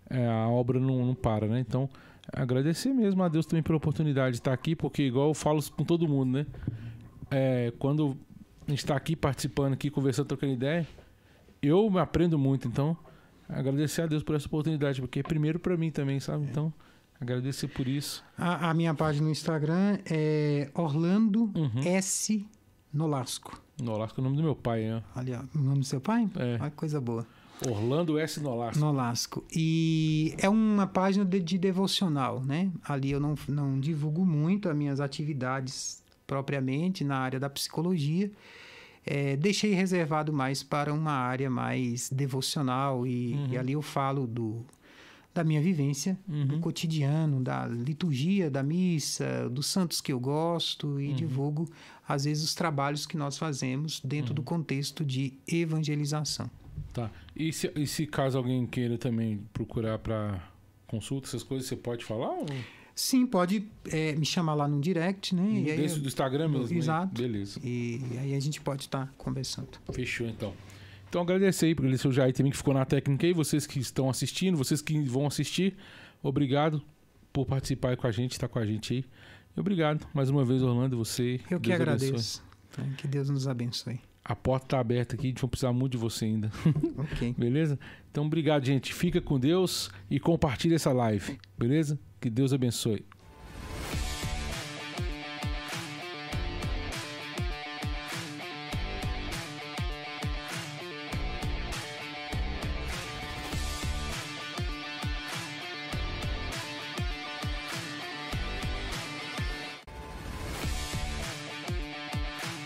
É, a obra não, não para, né? Então, agradecer mesmo a Deus também pela oportunidade de estar aqui, porque igual eu falo com todo mundo, né? É, quando está aqui participando, aqui, conversando, trocando ideia, eu me aprendo muito, então agradecer a Deus por essa oportunidade, porque é primeiro para mim também, sabe? Então, agradecer por isso. A, a minha página no Instagram é Orlando Uhum. S. Nolasco. Nolasco é o nome do meu pai, né? Olha, o nome do seu pai? É. Olha que coisa boa. Orlando S. Nolasco. Nolasco. E é uma página de, de, devocional, né? Ali eu não, não divulgo muito as minhas atividades propriamente na área da psicologia. É, deixei reservado mais para uma área mais devocional e, uhum. e ali eu falo do, da minha vivência, uhum. do cotidiano, da liturgia, da missa, dos santos que eu gosto e uhum. divulgo, às vezes, os trabalhos que nós fazemos dentro do uhum. contexto de evangelização. Tá. E se, e se caso alguém queira também procurar para consulta, essas coisas, você pode falar? Ou... Sim, pode é, me chamar lá no direct, né? No do Instagram mesmo? Exato. Né? Beleza. E, e, aí a gente pode estar tá conversando. Fechou, então. Então agradecer aí, agradecer o Jair também que ficou na técnica aí, vocês que estão assistindo, vocês que vão assistir, obrigado por participar aí com a gente, estar tá com a gente aí. E obrigado mais uma vez, Orlando, você. Eu que Deus agradeço. Abençoe. Que Deus nos abençoe. A porta está aberta aqui, a gente vai precisar muito de você ainda. Ok. beleza? Então, obrigado, gente. Fica com Deus e compartilha essa live, beleza? Que Deus abençoe.